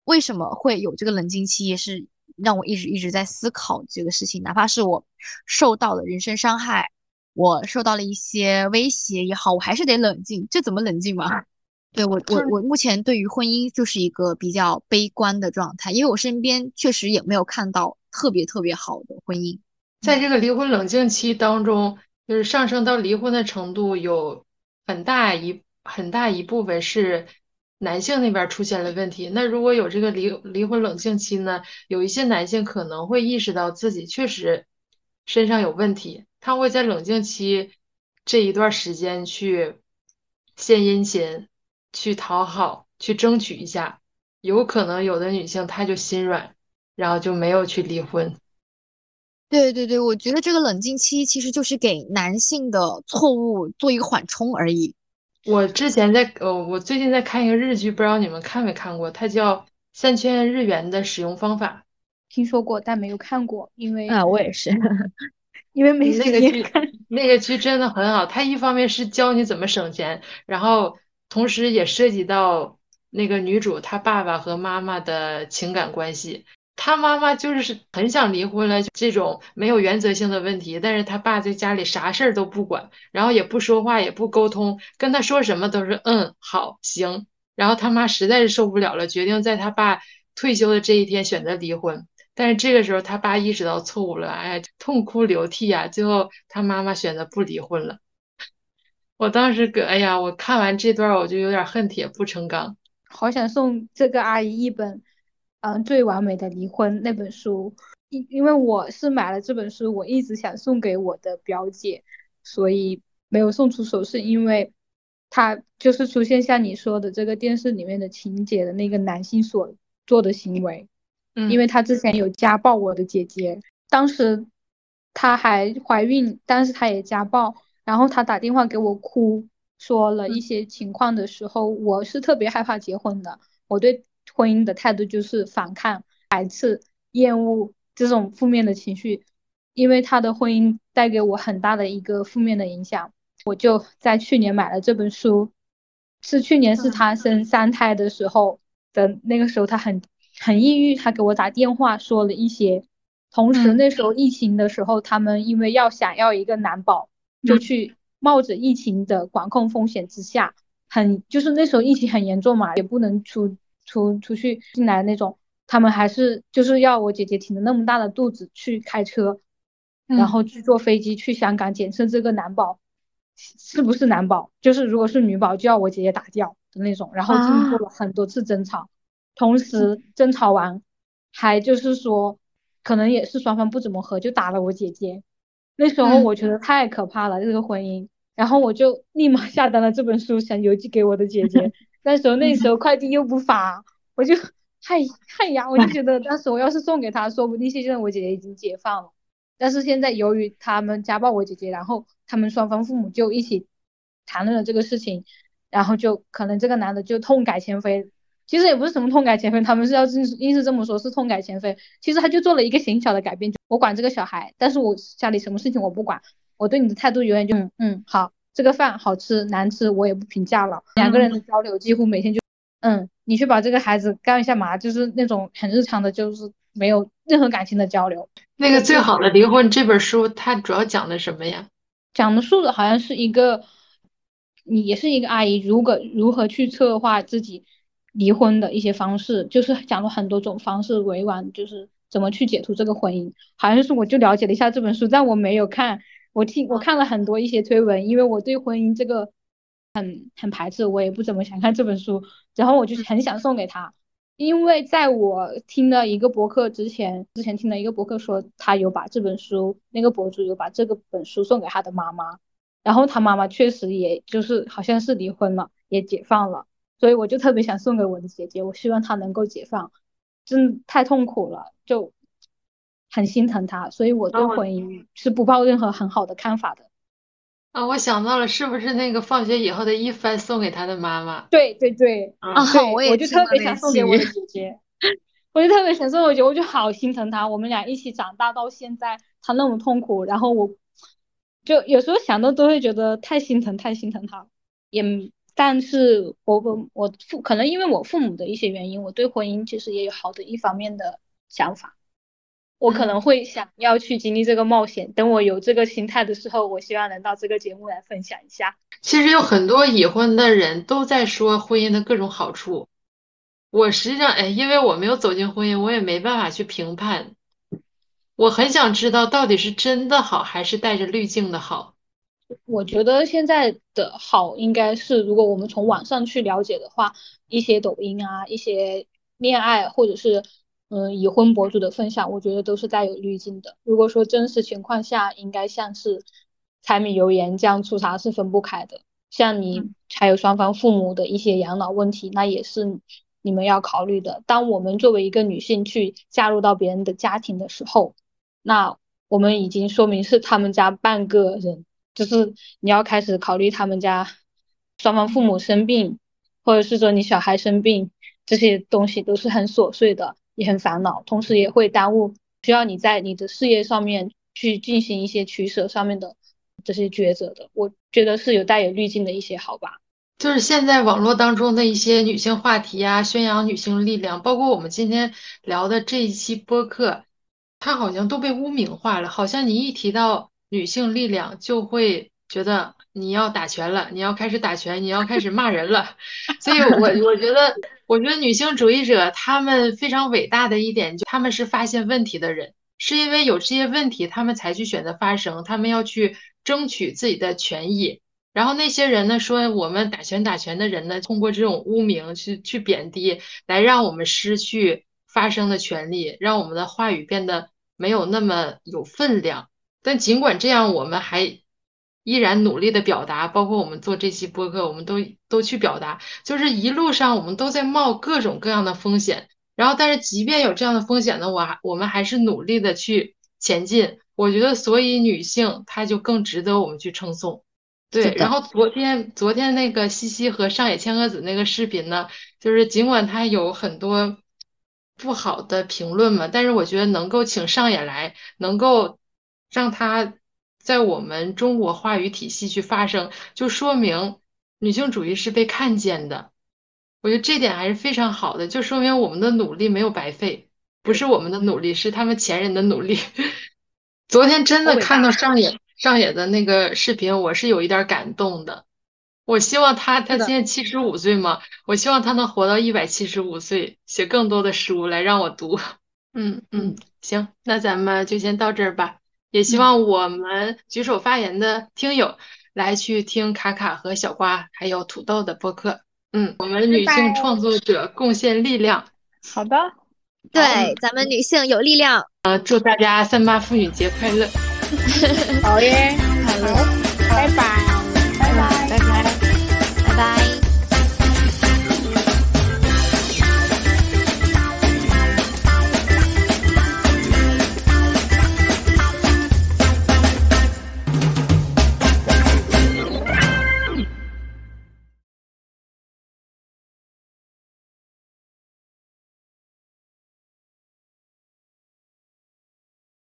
为什么会有这个冷静期，也是让我一直一直在思考这个事情。哪怕是我受到了人身伤害。我受到了一些威胁也好，我还是得冷静。这怎么冷静嘛？对我，我我目前对于婚姻就是一个比较悲观的状态，因为我身边确实也没有看到特别特别好的婚姻。在这个离婚冷静期当中，就是上升到离婚的程度，有很大一很大一部分是男性那边出现了问题。那如果有这个离离婚冷静期呢，有一些男性可能会意识到自己确实身上有问题。他会在冷静期这一段时间去献殷勤，去讨好，去争取一下。有可能有的女性她就心软，然后就没有去离婚。对对对，我觉得这个冷静期其实就是给男性的错误做一个缓冲而已。我之前在呃，我最近在看一个日剧，不知道你们看没看过？它叫《三千日元的使用方法》。听说过，但没有看过，因为啊，我也是。因为没那个剧，那个剧真的很好。它一方面是教你怎么省钱，然后同时也涉及到那个女主她爸爸和妈妈的情感关系。他妈妈就是很想离婚了，这种没有原则性的问题，但是他爸在家里啥事儿都不管，然后也不说话，也不沟通，跟他说什么都是嗯好行。然后他妈实在是受不了了，决定在他爸退休的这一天选择离婚。但是这个时候，他爸意识到错误了，哎，痛哭流涕啊！最后，他妈妈选择不离婚了。我当时搁，哎呀，我看完这段，我就有点恨铁不成钢。好想送这个阿姨一本，嗯，《最完美的离婚》那本书，因因为我是买了这本书，我一直想送给我的表姐，所以没有送出手，是因为他就是出现像你说的这个电视里面的情节的那个男性所做的行为。嗯因为他之前有家暴我的姐姐，当时她还怀孕，但是她也家暴，然后她打电话给我哭，说了一些情况的时候，我是特别害怕结婚的，我对婚姻的态度就是反抗、排斥、厌恶这种负面的情绪，因为他的婚姻带给我很大的一个负面的影响，我就在去年买了这本书。是去年是他生三胎的时候的那个时候，他很很抑郁，他给我打电话说了一些。同时那时候疫情的时候，他们因为要想要一个男宝，就去冒着疫情的管控风险之下，很就是那时候疫情很严重嘛，也不能出出出去进来那种，他们还是就是要我姐姐挺着那么大的肚子去开车，然后去坐飞机去香港检测这个男宝。是不是男宝？就是如果是女宝，就要我姐姐打掉的那种。然后经过了很多次争吵，同时争吵完，还就是说，可能也是双方不怎么和，就打了我姐姐。那时候我觉得太可怕了，这个婚姻。然后我就立马下单了这本书，想邮寄给我的姐姐。那时候那时候快递又不发，我就嗨嗨呀，我就觉得当时我要是送给他，说不定现在我姐姐已经解放了。但是现在由于他们家暴我姐姐，然后他们双方父母就一起谈论了这个事情，然后就可能这个男的就痛改前非，其实也不是什么痛改前非，他们是要硬硬是这么说，是痛改前非。其实他就做了一个小小的改变，我管这个小孩，但是我家里什么事情我不管，我对你的态度永远就嗯嗯好，这个饭好吃难吃我也不评价了。两个人的交流几乎每天就嗯，你去把这个孩子干一下嘛，就是那种很日常的，就是没有任何感情的交流。那个最好的离婚这本书，它主要讲的什么呀？讲的述的好像是一个，你也是一个阿姨，如果如何去策划自己离婚的一些方式，就是讲了很多种方式，委婉就是怎么去解除这个婚姻。好像是我就了解了一下这本书，但我没有看，我听我看了很多一些推文，因为我对婚姻这个很很排斥，我也不怎么想看这本书，然后我就很想送给他。因为在我听了一个博客之前，之前听了一个博客说他有把这本书，那个博主有把这个本书送给他的妈妈，然后他妈妈确实也就是好像是离婚了，也解放了，所以我就特别想送给我的姐姐，我希望她能够解放，真太痛苦了，就很心疼他，所以我对婚姻是不抱任何很好的看法的。啊，我想到了，是不是那个放学以后的一帆送给他的妈妈？对对对，啊，我也 我就特别想送给我的姐姐，我就特别想送我姐，我就好心疼她。我们俩一起长大到现在，她那么痛苦，然后我就有时候想到都会觉得太心疼，太心疼她。也，但是我我我父可能因为我父母的一些原因，我对婚姻其实也有好的一方面的想法。我可能会想要去经历这个冒险。等我有这个心态的时候，我希望能到这个节目来分享一下。其实有很多已婚的人都在说婚姻的各种好处。我实际上，哎，因为我没有走进婚姻，我也没办法去评判。我很想知道到底是真的好，还是带着滤镜的好。我觉得现在的好应该是，如果我们从网上去了解的话，一些抖音啊，一些恋爱或者是。嗯，已婚博主的分享，我觉得都是带有滤镜的。如果说真实情况下，应该像是柴米油盐酱醋茶是分不开的。像你还有双方父母的一些养老问题，那也是你们要考虑的。当我们作为一个女性去加入到别人的家庭的时候，那我们已经说明是他们家半个人，就是你要开始考虑他们家双方父母生病，或者是说你小孩生病，这些东西都是很琐碎的。也很烦恼，同时也会耽误需要你在你的事业上面去进行一些取舍上面的这些抉择的。我觉得是有带有滤镜的一些好吧。就是现在网络当中的一些女性话题啊，宣扬女性力量，包括我们今天聊的这一期播客，它好像都被污名化了。好像你一提到女性力量，就会觉得你要打拳了，你要开始打拳，你要开始骂人了。所以，我我觉得。我觉得女性主义者他们非常伟大的一点，就他们是发现问题的人，是因为有这些问题，他们才去选择发声，他们要去争取自己的权益。然后那些人呢，说我们打拳打拳的人呢，通过这种污名去去贬低，来让我们失去发声的权利，让我们的话语变得没有那么有分量。但尽管这样，我们还。依然努力的表达，包括我们做这期播客，我们都都去表达，就是一路上我们都在冒各种各样的风险，然后但是即便有这样的风险呢，我还我们还是努力的去前进。我觉得，所以女性她就更值得我们去称颂。对，然后昨天昨天那个西西和上野千鹤子那个视频呢，就是尽管她有很多不好的评论嘛，但是我觉得能够请上野来，能够。让它在我们中国话语体系去发生，就说明女性主义是被看见的。我觉得这点还是非常好的，就说明我们的努力没有白费，不是我们的努力，是他们前人的努力。昨天真的看到上野上野的那个视频，我是有一点感动的。我希望他，他现在七十五岁嘛，我希望他能活到一百七十五岁，写更多的书来让我读。嗯嗯，行，那咱们就先到这儿吧。也希望我们举手发言的听友来去听卡卡和小瓜还有土豆的播客。嗯我们女性创作者贡献力量。好的对咱们女性有力量。呃祝大家三八妇女节快乐好耶 哈喽拜拜。拜拜。拜拜。拜拜。